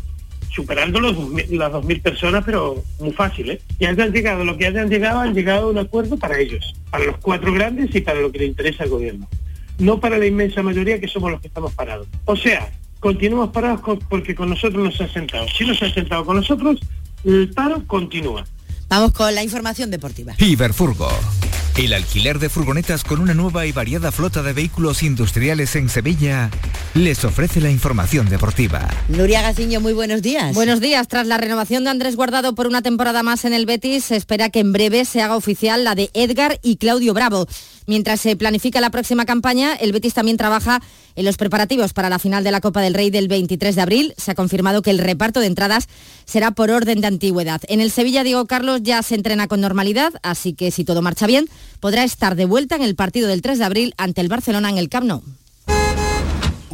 [SPEAKER 30] superando los, las 2.000 personas, pero muy fácil, ¿eh? Ya han llegado, lo que hayan llegado, han llegado a un acuerdo para ellos, para los cuatro grandes y para lo que le interesa al gobierno. No para la inmensa mayoría que somos los que estamos parados. O sea, continuamos parados porque con nosotros nos han sentado. Si nos han sentado con nosotros, el paro continúa.
[SPEAKER 17] Vamos con la información deportiva.
[SPEAKER 31] Iberfurgo. El alquiler de furgonetas con una nueva y variada flota de vehículos industriales en Sevilla les ofrece la información deportiva.
[SPEAKER 17] Nuria Gaciño, muy buenos días.
[SPEAKER 32] Buenos días. Tras la renovación de Andrés Guardado por una temporada más en el Betis, se espera que en breve se haga oficial la de Edgar y Claudio Bravo. Mientras se planifica la próxima campaña, el Betis también trabaja en los preparativos para la final de la Copa del Rey del 23 de abril. Se ha confirmado que el reparto de entradas será por orden de antigüedad. En el Sevilla, Diego Carlos ya se entrena con normalidad, así que si todo marcha bien, podrá estar de vuelta en el partido del 3 de abril ante el Barcelona en el Camp Nou.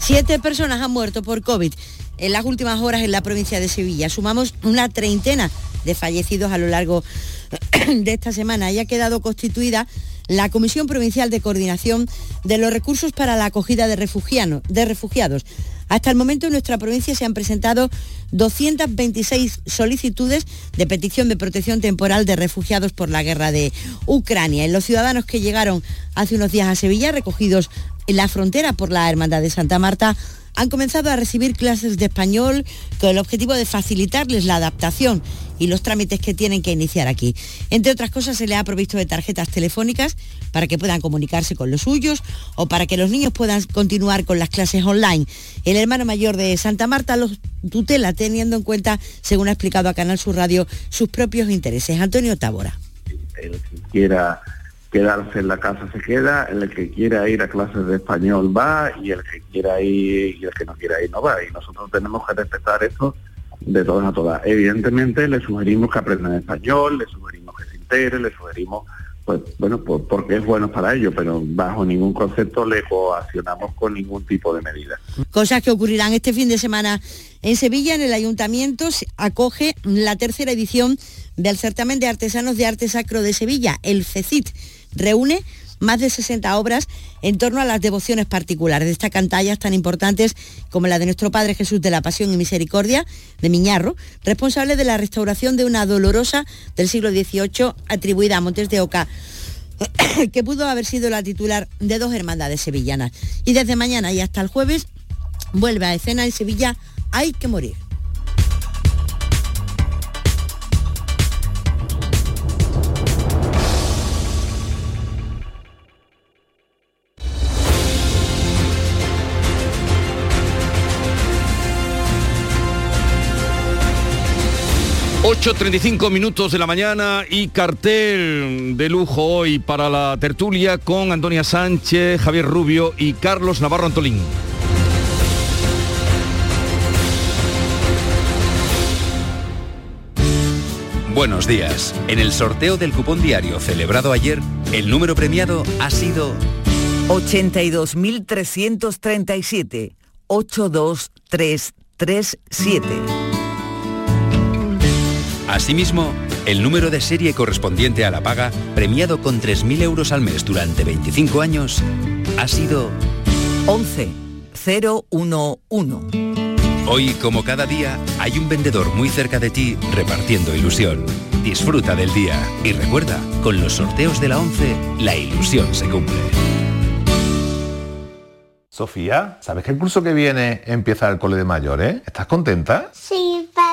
[SPEAKER 17] Siete personas han muerto por COVID en las últimas horas en la provincia de Sevilla. Sumamos una treintena de fallecidos a lo largo de esta semana. Ya ha quedado constituida la Comisión Provincial de Coordinación de los Recursos para la Acogida de, de Refugiados. Hasta el momento en nuestra provincia se han presentado 226 solicitudes de petición de protección temporal de refugiados por la guerra de Ucrania. En los ciudadanos que llegaron hace unos días a Sevilla, recogidos en la frontera por la Hermandad de Santa Marta, han comenzado a recibir clases de español con el objetivo de facilitarles la adaptación y los trámites que tienen que iniciar aquí. Entre otras cosas, se les ha provisto de tarjetas telefónicas para que puedan comunicarse con los suyos o para que los niños puedan continuar con las clases online. El hermano mayor de Santa Marta los tutela teniendo en cuenta, según ha explicado a Canal Sur Radio, sus propios intereses. Antonio Tábora.
[SPEAKER 18] El que quiera quedarse en la casa se queda, el que quiera ir a clases de español va y el que quiera ir y el que no quiera ir no va. Y nosotros tenemos que respetar eso de todas a todas. Evidentemente le sugerimos que aprendan español, le sugerimos que se integren, le sugerimos pues bueno, pues porque es bueno para ellos, pero bajo ningún concepto le coaccionamos con ningún tipo de medida.
[SPEAKER 17] Cosas que ocurrirán este fin de semana en Sevilla, en el ayuntamiento, acoge la tercera edición del certamen de artesanos de arte sacro de Sevilla, el FECIT. Reúne más de 60 obras en torno a las devociones particulares. Destacan tallas tan importantes como la de nuestro Padre Jesús de la Pasión y Misericordia, de Miñarro, responsable de la restauración de una dolorosa del siglo XVIII atribuida a Montes de Oca que pudo haber sido la titular de dos hermandades sevillanas. Y desde mañana y hasta el jueves vuelve a escena en Sevilla Hay que morir.
[SPEAKER 1] 8.35 minutos de la mañana y cartel de lujo hoy para la tertulia con Antonia Sánchez, Javier Rubio y Carlos Navarro Antolín.
[SPEAKER 33] Buenos días. En el sorteo del cupón diario celebrado ayer, el número premiado ha sido
[SPEAKER 34] 82.337 82337.
[SPEAKER 33] Asimismo, el número de serie correspondiente a la paga, premiado con 3.000 euros al mes durante 25 años, ha sido
[SPEAKER 34] 11011.
[SPEAKER 33] Hoy, como cada día, hay un vendedor muy cerca de ti repartiendo ilusión. Disfruta del día y recuerda, con los sorteos de la 11, la ilusión se cumple.
[SPEAKER 35] Sofía, ¿sabes que el curso que viene empieza el cole de mayores? ¿Estás contenta?
[SPEAKER 36] Sí,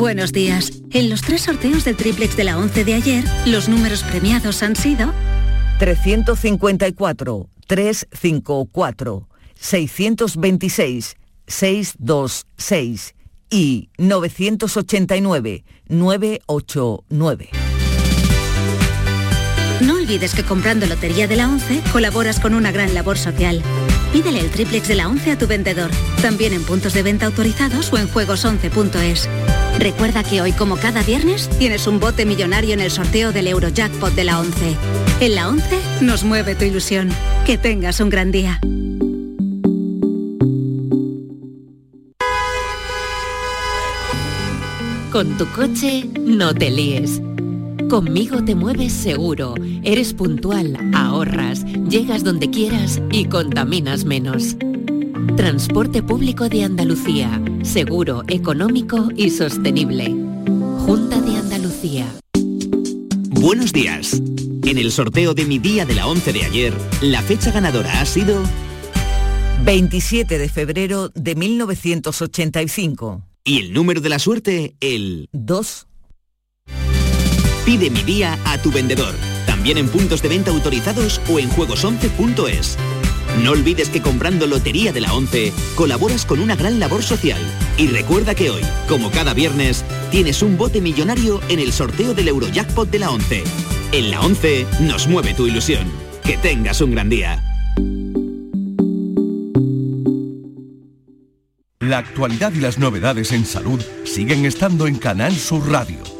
[SPEAKER 37] Buenos días. En los tres sorteos del triplex de la 11 de ayer, los números premiados han sido
[SPEAKER 34] 354, 354, 626, 626 y 989, 989.
[SPEAKER 37] No olvides que comprando Lotería de la 11 colaboras con una gran labor social. Pídele el triplex de la 11 a tu vendedor, también en puntos de venta autorizados o en juegos11.es. Recuerda que hoy, como cada viernes, tienes un bote millonario en el sorteo del Eurojackpot de la 11. En la 11 nos mueve tu ilusión. Que tengas un gran día.
[SPEAKER 29] Con tu coche no te líes. Conmigo te mueves seguro, eres puntual, ahorras, llegas donde quieras y contaminas menos. Transporte público de Andalucía, seguro, económico y sostenible. Junta de Andalucía.
[SPEAKER 38] Buenos días. En el sorteo de mi día de la 11 de ayer, la fecha ganadora ha sido
[SPEAKER 34] 27 de febrero de 1985.
[SPEAKER 38] Y el número de la suerte, el
[SPEAKER 34] 2.
[SPEAKER 38] Pide mi día a tu vendedor, también en puntos de venta autorizados o en juegos11.es. No olvides que comprando Lotería de la 11 colaboras con una gran labor social. Y recuerda que hoy, como cada viernes, tienes un bote millonario en el sorteo del Eurojackpot de la 11. En la 11 nos mueve tu ilusión. Que tengas un gran día.
[SPEAKER 39] La actualidad y las novedades en salud siguen estando en Canal Sur Radio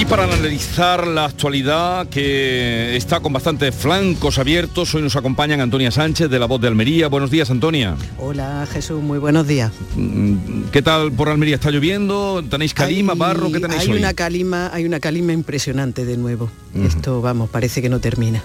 [SPEAKER 1] Y para analizar la actualidad que está con bastantes flancos abiertos, hoy nos acompañan Antonia Sánchez de La Voz de Almería. Buenos días, Antonia.
[SPEAKER 40] Hola, Jesús, muy buenos días.
[SPEAKER 1] Mm, ¿Qué tal por Almería? ¿Está lloviendo? ¿Tenéis calima,
[SPEAKER 40] Hay-
[SPEAKER 1] barro? ¿Qué tenéis
[SPEAKER 40] hay
[SPEAKER 1] hoy?
[SPEAKER 40] una calima, hay una calima impresionante de nuevo. Esto, vamos, parece que no termina.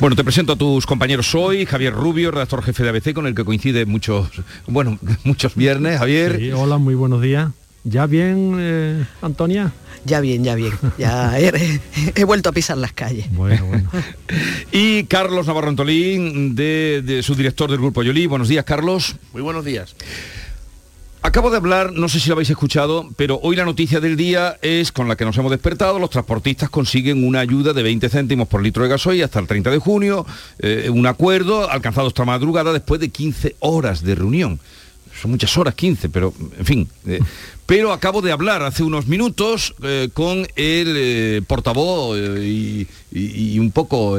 [SPEAKER 1] Bueno, te presento a tus compañeros hoy, Javier Rubio, redactor jefe de ABC, con el que coincide muchos, bueno, muchos viernes. Javier.
[SPEAKER 41] Sí, hola, muy buenos días. ¿Ya bien, eh, Antonia?
[SPEAKER 40] Ya bien, ya bien. Ya he, he vuelto a pisar las calles.
[SPEAKER 41] Bueno, bueno.
[SPEAKER 1] Y Carlos Navarro Antolín, de, de su director del Grupo Yolí. Buenos días, Carlos.
[SPEAKER 42] Muy buenos días.
[SPEAKER 1] Acabo de hablar, no sé si lo habéis escuchado, pero hoy la noticia del día es con la que nos hemos despertado. Los transportistas consiguen una ayuda de 20 céntimos por litro de gasoil hasta el 30 de junio. eh, un acuerdo alcanzado esta madrugada después de 15 horas de reunión. Son muchas horas, 15, pero en fin. eh, pero acabo de hablar hace unos minutos eh, con el eh, portavoz eh, y, un poco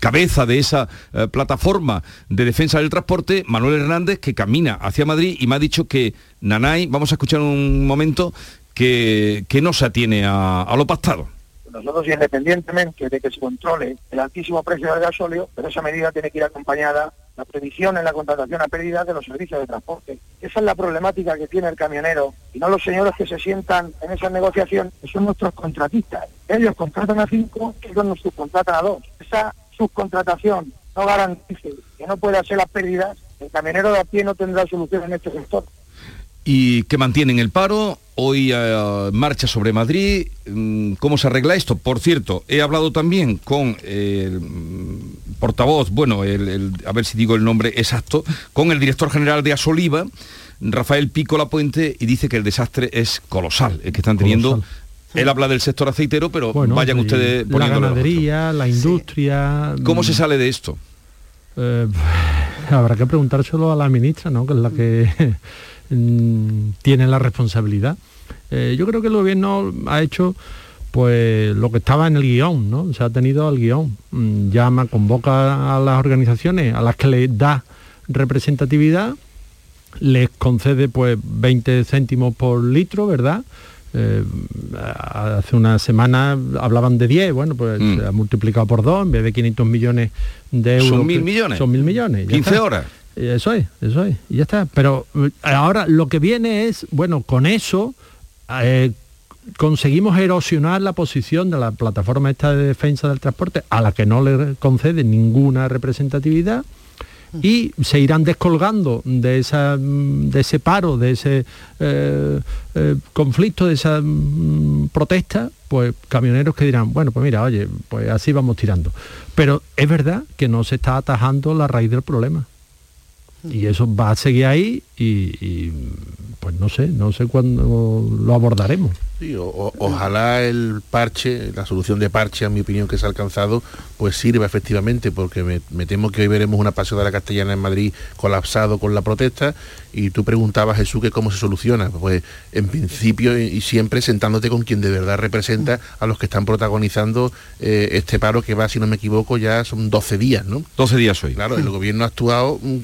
[SPEAKER 1] cabeza de esa plataforma de defensa del transporte, Manuel Hernández, que camina hacia Madrid y me ha dicho que Nanay, vamos a escuchar un momento, que, que no se atiene a, a lo pactado.
[SPEAKER 43] Nosotros, independientemente de que se controle el altísimo precio del gasóleo, pero esa medida tiene que ir acompañada la previsión en la contratación a pérdida de los servicios de transporte. Esa es la problemática que tiene el camionero y no los señores que se sientan en esa negociación, que son nuestros contratistas. Ellos contratan a cinco, ellos nos subcontratan a dos. Esa subcontratación no garantice que no pueda ser las pérdidas, el camionero de a pie no tendrá solución en este sector.
[SPEAKER 1] y que mantienen el paro. Hoy eh, marcha sobre Madrid. Mm, ¿Cómo se arregla esto? Por cierto, he hablado también con el mm, portavoz, bueno, el- el- a ver si digo el nombre exacto, con el director general de Asoliva, Rafael Pico La Puente, y dice que el desastre es colosal, es que están teniendo...
[SPEAKER 41] Colosal.
[SPEAKER 1] Él habla del sector aceitero, pero
[SPEAKER 41] Bueno,
[SPEAKER 1] vayan ustedes
[SPEAKER 41] La ganadería, la industria...
[SPEAKER 1] ¿Cómo
[SPEAKER 41] mm,
[SPEAKER 1] se sale de esto?
[SPEAKER 41] eh, habrá que preguntárselo a la ministra, ¿no? Que es la que mm, tiene la responsabilidad. Eh, yo creo que el gobierno ha hecho pues lo que estaba en el guion, ¿no? Se ha tenido al guion. Mm, Llama, convoca a las organizaciones a las que les da representatividad, les concede pues 20 céntimos por litro, ¿verdad? Eh, hace una semana hablaban de 10, bueno, pues se ha multiplicado por dos, en vez de 500 millones de euros.
[SPEAKER 1] Mm. Son mil
[SPEAKER 41] que-
[SPEAKER 1] millones.
[SPEAKER 41] Son mil millones. ya
[SPEAKER 1] 15
[SPEAKER 41] está.
[SPEAKER 1] horas.
[SPEAKER 41] Eso es, eso es, y ya está. Pero eh, ahora lo que viene es, bueno, con eso eh, conseguimos erosionar la posición de la plataforma esta de defensa del transporte, a la que no le concede ninguna representatividad, y se irán descolgando de, esa, mm, de ese paro, de ese eh, eh, conflicto, de esa mm, protesta, pues camioneros que dirán, bueno, pues mira, oye, pues así vamos tirando. Pero es verdad que no se está atajando la raíz del problema. Y eso va a seguir ahí y, y, pues no sé, no sé cuándo lo abordaremos.
[SPEAKER 42] Sí, o- o- ojalá el parche, la solución de parche, en mi opinión, que se ha alcanzado, pues sirva efectivamente, porque me, me temo que hoy veremos una paseo de la castellana en Madrid colapsado con la protesta, y tú preguntabas, Jesús, que cómo se soluciona. Pues en principio y, y siempre sentándote con quien de verdad representa a los que están protagonizando eh, este paro que va, si no me equivoco, ya son 12 días, ¿no?
[SPEAKER 1] 12 días hoy.
[SPEAKER 42] Claro, el gobierno ha actuado mm,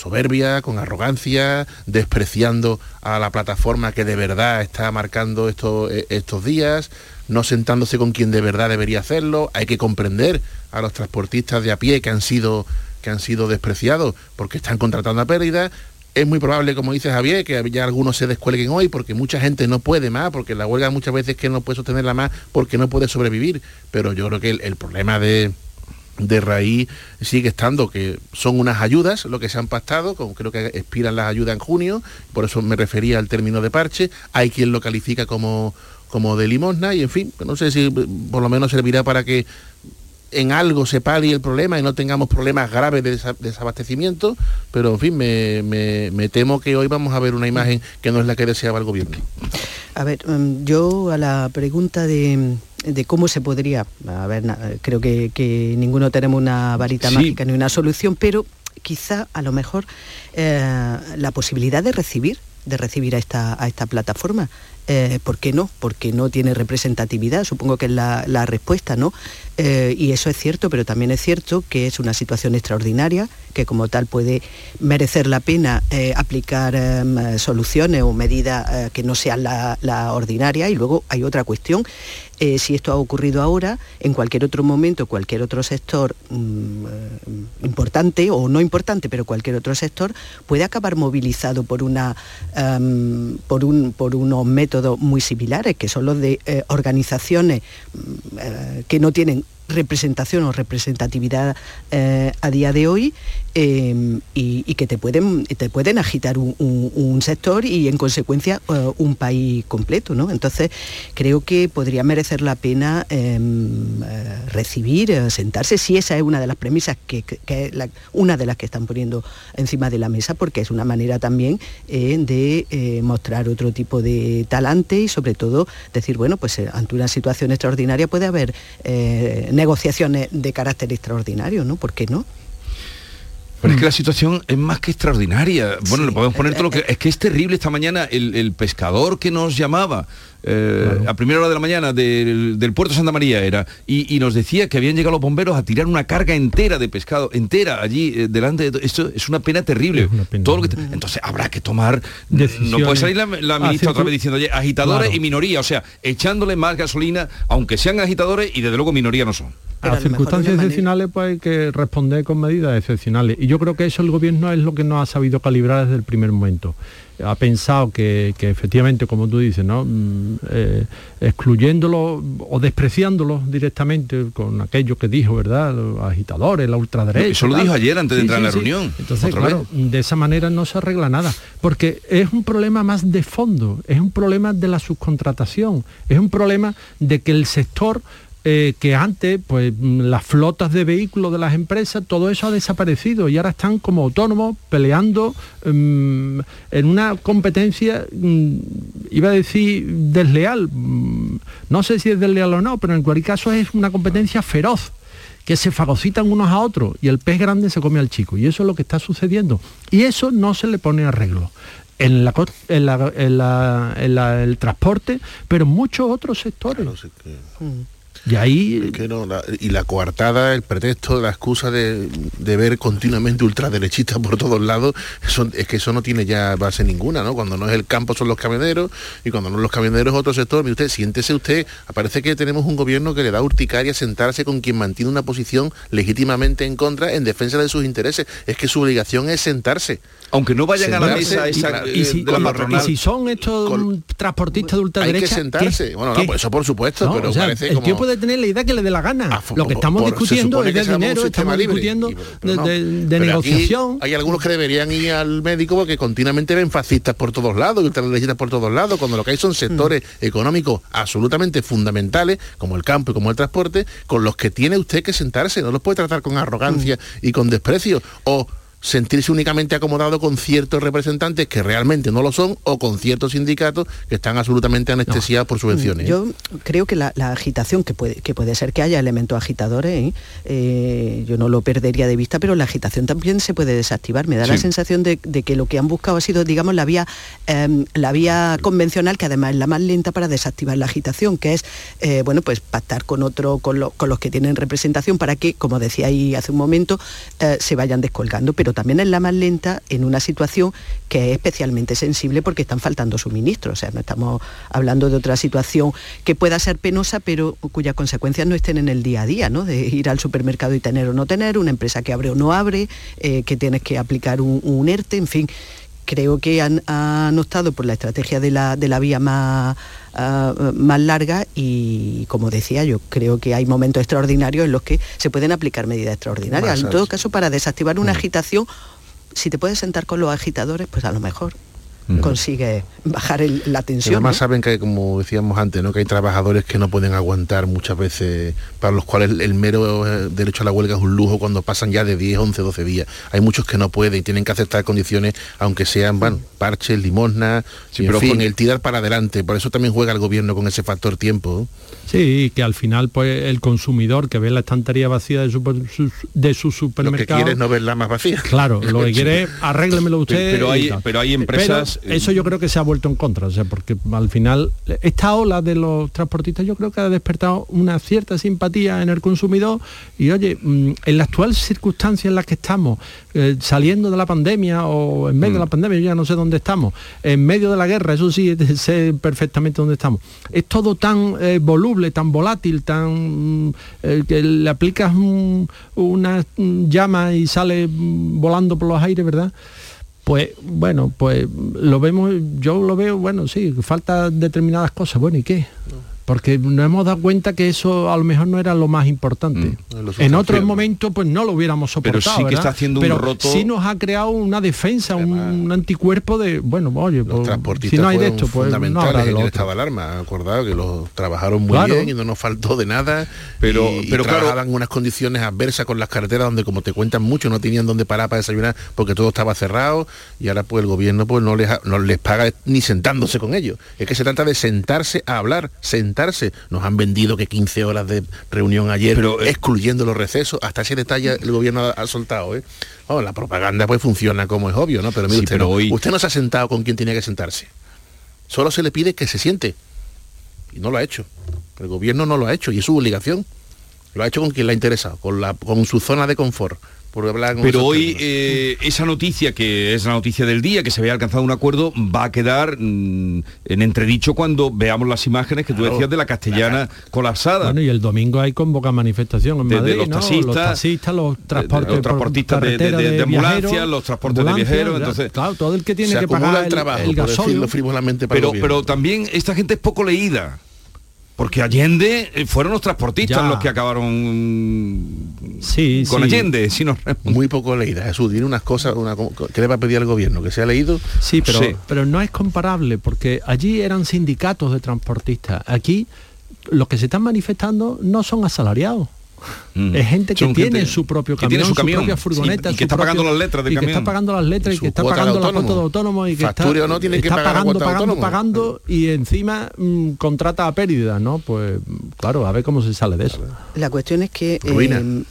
[SPEAKER 42] soberbia, con arrogancia, despreciando a la plataforma que de verdad está marcando esto- eh, estos días, no sentándose con quien de verdad debería hacerlo. Hay que comprender a los transportistas de a pie que han sido, que han sido despreciados porque están contratando a pérdida. Es muy probable, como dice Javier, que ya algunos se descuelguen hoy porque mucha gente no puede más, porque la huelga muchas veces que no puede sostenerla más porque no puede sobrevivir. Pero yo creo que el problema de, de raíz sigue estando, que son unas ayudas, lo que se han pactado, creo que expiran las ayudas en junio, por eso me refería al término de parche, hay quien lo califica como, como de limosna y en fin, no sé si por lo menos servirá para que en algo se palie el problema y no tengamos problemas graves de desa- desabastecimiento, pero en fin, me, me- me temo que hoy vamos a ver una imagen que no es la que deseaba el gobierno.
[SPEAKER 40] A ver, mm, yo a la pregunta de, de cómo se podría, a ver, creo que, que ninguno tenemos una varita
[SPEAKER 44] Sí.
[SPEAKER 40] mágica ni una solución, pero quizá a lo mejor eh, la posibilidad de recibir, de recibir a esta, a esta plataforma. eh, ¿por qué no? Porque no tiene representatividad, supongo que es la, la respuesta, ¿no? Eh, y eso es cierto, pero también es cierto que es una situación extraordinaria, que como tal puede merecer la pena eh, aplicar em, soluciones o medidas que no sean la, la ordinaria. Y luego hay otra cuestión, eh, si esto ha ocurrido ahora, en cualquier otro momento, cualquier otro sector mm, eh, importante o no importante, pero cualquier otro sector, puede acabar movilizado por, una, em, por, un, por unos métodos muy similares, que son los de eh, organizaciones mm, que no tienen representación o representatividad eh, a día de hoy eh, y, que te pueden, te pueden agitar un, sector y en consecuencia eh, un país completo. ¿no? Entonces creo que podría merecer la pena recibir, sentarse, si esa es una de las premisas que, una de las que están poniendo encima de la mesa, porque es una manera también de mostrar otro tipo de talante y sobre todo decir, bueno, pues ante una situación extraordinaria puede haber negociaciones de carácter extraordinario, ¿no? ¿Por qué no?
[SPEAKER 1] Pero es que la situación es más que extraordinaria. Bueno, le podemos poner todo lo que... Es que es terrible esta mañana el, el pescador que nos llamaba eh, a primera hora de la mañana del, del puerto de Santa María era y, y nos decía que habían llegado los bomberos a tirar una carga entera de pescado, entera allí eh, delante de... to- Esto es una pena terrible. Todo lo que te- entonces habrá que tomar... No puede salir la, la ministra otra vez diciendo, oye, agitadores
[SPEAKER 41] Claro.
[SPEAKER 1] y minoría, o sea, echándole más gasolina, aunque sean agitadores y desde luego minoría no son.
[SPEAKER 41] A las circunstancias excepcionales pues hay que responder con medidas excepcionales. Y yo creo que eso el gobierno es lo que no ha sabido calibrar desde el primer momento. Ha pensado que, que efectivamente, como tú dices, ¿no? Mm, eh, excluyéndolo o despreciándolo directamente con aquello que dijo, ¿verdad? Los agitadores, la ultraderecha.
[SPEAKER 1] Eso lo
[SPEAKER 41] tal.
[SPEAKER 1] dijo ayer antes de entrar en la reunión.
[SPEAKER 41] Entonces, claro, de esa manera no se arregla nada, porque es un problema más de fondo, es un problema de la subcontratación, es un problema de que el sector eh, que antes, pues mm, las flotas de vehículos de las empresas, todo eso ha desaparecido y ahora están como autónomos peleando mm, en una competencia, mm, iba a decir desleal, no sé si es desleal o no, pero en cualquier caso es una competencia feroz que se fagocitan unos a otros y el pez grande se come al chico. Y eso es lo que está sucediendo. Y eso no se le pone arreglo. En, la, en, la- en la- en la- el transporte, pero en muchos otros sectores. Y ahí...
[SPEAKER 42] Es que no, la- y la coartada, el pretexto, la excusa de, de ver continuamente ultraderechistas por todos lados, eso- es que eso no tiene ya base ninguna, ¿no? Cuando no es el campo son los camioneros y cuando no son los camioneros es otro sector. Mire usted, siéntese usted, parece que tenemos un gobierno que le da urticaria sentarse con quien mantiene una posición legítimamente en contra en defensa de sus intereses. Es que su obligación es sentarse.
[SPEAKER 1] Aunque no vayan a la mesa
[SPEAKER 42] y-
[SPEAKER 1] esa
[SPEAKER 42] y,
[SPEAKER 1] eh,
[SPEAKER 42] si,
[SPEAKER 1] de la
[SPEAKER 42] y-
[SPEAKER 1] patronal.
[SPEAKER 41] Y si son estos transportistas de
[SPEAKER 42] hay
[SPEAKER 41] ultraderecha...
[SPEAKER 42] que sentarse.
[SPEAKER 41] ¿qué?
[SPEAKER 42] Bueno, no,
[SPEAKER 41] ¿Qué?
[SPEAKER 42] pues eso por supuesto,
[SPEAKER 41] No,
[SPEAKER 42] pero
[SPEAKER 41] o sea,
[SPEAKER 42] parece
[SPEAKER 41] el
[SPEAKER 42] como...
[SPEAKER 41] puede tener la idea que le dé la gana. Lo que estamos
[SPEAKER 42] por-
[SPEAKER 41] discutiendo es
[SPEAKER 42] que
[SPEAKER 41] de
[SPEAKER 42] seamos un
[SPEAKER 41] dinero, estamos
[SPEAKER 42] libre,
[SPEAKER 41] discutiendo
[SPEAKER 42] y-
[SPEAKER 41] de,
[SPEAKER 42] no.
[SPEAKER 41] de- negociación.
[SPEAKER 42] hay algunos que deberían ir al médico porque continuamente ven fascistas por todos lados, ultraderechistas por todos lados, cuando lo que hay son sectores
[SPEAKER 41] Mm.
[SPEAKER 42] económicos absolutamente fundamentales, como el campo y como el transporte, con los que tiene usted que sentarse, no los puede tratar con arrogancia
[SPEAKER 41] Mm.
[SPEAKER 42] y con desprecio. O sentirse únicamente acomodado con ciertos representantes que realmente no lo son o con ciertos sindicatos que están absolutamente anestesiados por subvenciones.
[SPEAKER 40] Yo creo que la, la agitación, que puede, que puede ser que haya elementos agitadores, ¿eh? Eh, yo no lo perdería de vista, pero la agitación también se puede desactivar. Me da la sensación de, de que lo que han buscado ha sido, digamos, la vía, eh, la vía convencional, que además es la más lenta para desactivar la agitación, que es, eh, bueno, pues pactar con otro, con, lo- con los que tienen representación para que, como decía ahí hace un momento, eh, se vayan descolgando. Pero también es la más lenta en una situación que es especialmente sensible porque están faltando suministros. O sea, no estamos hablando de otra situación que pueda ser penosa, pero cuyas consecuencias no estén en el día a día, ¿no? De ir al supermercado y tener o no tener, una empresa que abre o no abre, eh, que tienes que aplicar un, un ERTE, en fin. Creo que han, han optado por la estrategia de la, de la vía más, ah, más larga y, como decía yo, creo que hay momentos extraordinarios en los que se pueden aplicar medidas extraordinarias. En todo caso, para desactivar una
[SPEAKER 42] Mm.
[SPEAKER 40] agitación, si te puedes sentar con los agitadores, pues a lo mejor consigue bajar el- la
[SPEAKER 42] Y
[SPEAKER 40] tensión.
[SPEAKER 42] además
[SPEAKER 40] ¿no?
[SPEAKER 42] saben que, como decíamos antes, ¿no? que hay trabajadores que no pueden aguantar muchas veces, para los cuales el, mero eh, derecho a la huelga es un lujo cuando pasan ya de 10, 11, 12 días. Hay muchos que no pueden y tienen que aceptar condiciones, aunque sean bueno, parches, limosna,
[SPEAKER 1] Sí,
[SPEAKER 42] y en
[SPEAKER 1] pero
[SPEAKER 42] fin,
[SPEAKER 1] con-
[SPEAKER 42] el tirar para adelante. Por eso también juega el gobierno con ese factor tiempo.
[SPEAKER 41] Sí, que al final pues el consumidor que ve la estantería vacía de su, su- de su
[SPEAKER 42] Lo que
[SPEAKER 41] supermercado...
[SPEAKER 42] quiere es no verla más vacía.
[SPEAKER 41] Claro, lo que quiere es arréglemelo usted.
[SPEAKER 1] Pero
[SPEAKER 41] y
[SPEAKER 1] hay, pero hay empresas,
[SPEAKER 41] eso yo creo que se ha vuelto en contra, o sea, porque al final esta ola de los transportistas yo creo que ha despertado una cierta simpatía en el consumidor y oye, mm, en la actual circunstancia en la que estamos, eh, saliendo de la pandemia o en medio de la
[SPEAKER 1] Mm.
[SPEAKER 41] pandemia, yo ya no sé dónde estamos, en medio de la guerra, eso sí, sé perfectamente dónde estamos. Es todo tan eh, voluble, tan volátil, tan mm, eh, que le aplicas un- una llama y sale volando por los aires, ¿verdad? Pues bueno, pues lo vemos, yo lo veo, bueno, sí, falta determinadas cosas, bueno, ¿y qué? Porque nos hemos dado cuenta que eso a lo mejor no era lo más importante.
[SPEAKER 42] lo
[SPEAKER 41] en otros
[SPEAKER 42] sustancial.
[SPEAKER 41] momentos pues no lo hubiéramos
[SPEAKER 1] Pero
[SPEAKER 41] soportado.
[SPEAKER 1] sí que
[SPEAKER 41] ¿verdad?
[SPEAKER 1] está haciendo un
[SPEAKER 41] Pero
[SPEAKER 1] roto-
[SPEAKER 41] sí nos ha creado una defensa, un anticuerpo de, bueno, oye, pues, si no hay de esto, pues no habrá de
[SPEAKER 42] en
[SPEAKER 41] lo
[SPEAKER 42] el
[SPEAKER 41] otro.
[SPEAKER 42] estado de alarma, acordado que los trabajaron muy
[SPEAKER 41] Claro.
[SPEAKER 42] bien y no nos faltó de nada,
[SPEAKER 1] Pero-
[SPEAKER 42] y, y
[SPEAKER 1] pero claro-
[SPEAKER 42] trabajaban en unas condiciones adversas con las carreteras donde como te cuentan mucho no tenían dónde parar para desayunar porque todo estaba cerrado y ahora pues el gobierno pues no les, ha- no les paga ni sentándose con ellos. Es que se trata de sentarse a hablar, sentarse. Nos han vendido que 15 horas de reunión ayer,
[SPEAKER 1] Pero, eh,
[SPEAKER 42] excluyendo los recesos, hasta ese detalle el gobierno ha, ha soltado, ¿eh? Oh, la propaganda pues funciona como es obvio, ¿no? Pero mire
[SPEAKER 1] Sí,
[SPEAKER 42] usted,
[SPEAKER 1] pero
[SPEAKER 42] no.
[SPEAKER 1] hoy-
[SPEAKER 42] usted no se ha sentado con quien tenía que sentarse. Solo se le pide que se siente. Y no lo ha hecho. El gobierno no lo ha hecho y es su obligación. Lo ha hecho con quien le ha interesado, con, la, con su zona de confort. Por hablar con
[SPEAKER 1] Pero hoy eh, esa noticia, que es la noticia del día, que se había alcanzado un acuerdo, va a quedar mm, en entredicho cuando veamos las imágenes que tú decías de la castellana colapsada.
[SPEAKER 41] Bueno, y el domingo hay convoca manifestación en
[SPEAKER 1] De- de los
[SPEAKER 41] ¿no?
[SPEAKER 1] taxistas,
[SPEAKER 41] los taxistas, los transportes,
[SPEAKER 1] los
[SPEAKER 41] por
[SPEAKER 1] transportistas de- de- de- de ambulancia,
[SPEAKER 41] viajeros,
[SPEAKER 1] los transportes de viajeros, entonces-
[SPEAKER 41] claro, todo el que tiene
[SPEAKER 42] se
[SPEAKER 41] que pagar
[SPEAKER 42] el trabajo,
[SPEAKER 41] el,
[SPEAKER 42] por
[SPEAKER 41] gasolio.
[SPEAKER 42] decirlo frivolamente para el
[SPEAKER 1] pero,
[SPEAKER 42] gobierno.
[SPEAKER 1] pero también esta gente es poco leída. Porque Allende eh, fueron los transportistas
[SPEAKER 41] Ya.
[SPEAKER 1] los que acabaron
[SPEAKER 41] Sí,
[SPEAKER 1] con
[SPEAKER 41] sí.
[SPEAKER 1] Allende.
[SPEAKER 42] Muy poco leída, Jesús. Tiene unas cosas, una, ¿qué le va a pedir al gobierno? ¿Que se ha leído?
[SPEAKER 41] Sí, pero,
[SPEAKER 1] Sí.
[SPEAKER 41] pero no es comparable porque allí eran sindicatos de transportistas. Aquí los que se están manifestando no son asalariados.
[SPEAKER 1] Mm.
[SPEAKER 41] Es gente que
[SPEAKER 1] Son
[SPEAKER 41] tiene
[SPEAKER 1] gente
[SPEAKER 41] su propio
[SPEAKER 1] que tiene
[SPEAKER 41] camión,
[SPEAKER 1] su camión,
[SPEAKER 41] propia
[SPEAKER 1] sí,
[SPEAKER 41] furgoneta,
[SPEAKER 1] y que
[SPEAKER 41] su
[SPEAKER 1] está pagando
[SPEAKER 41] propio-
[SPEAKER 1] las letras del
[SPEAKER 41] y que
[SPEAKER 1] camión.
[SPEAKER 41] está pagando las letras y,
[SPEAKER 42] su
[SPEAKER 41] que está
[SPEAKER 42] cuota de
[SPEAKER 41] pagando la cuota de autónomo y que está,
[SPEAKER 42] no, tiene que
[SPEAKER 41] está
[SPEAKER 42] pagar la
[SPEAKER 41] pagando, pagando,
[SPEAKER 42] autónomo.
[SPEAKER 41] pagando y encima mm, contrata a pérdida, ¿no? Pues claro, a ver cómo se sale de eso.
[SPEAKER 40] La cuestión es que
[SPEAKER 42] Ruina.
[SPEAKER 40] eh,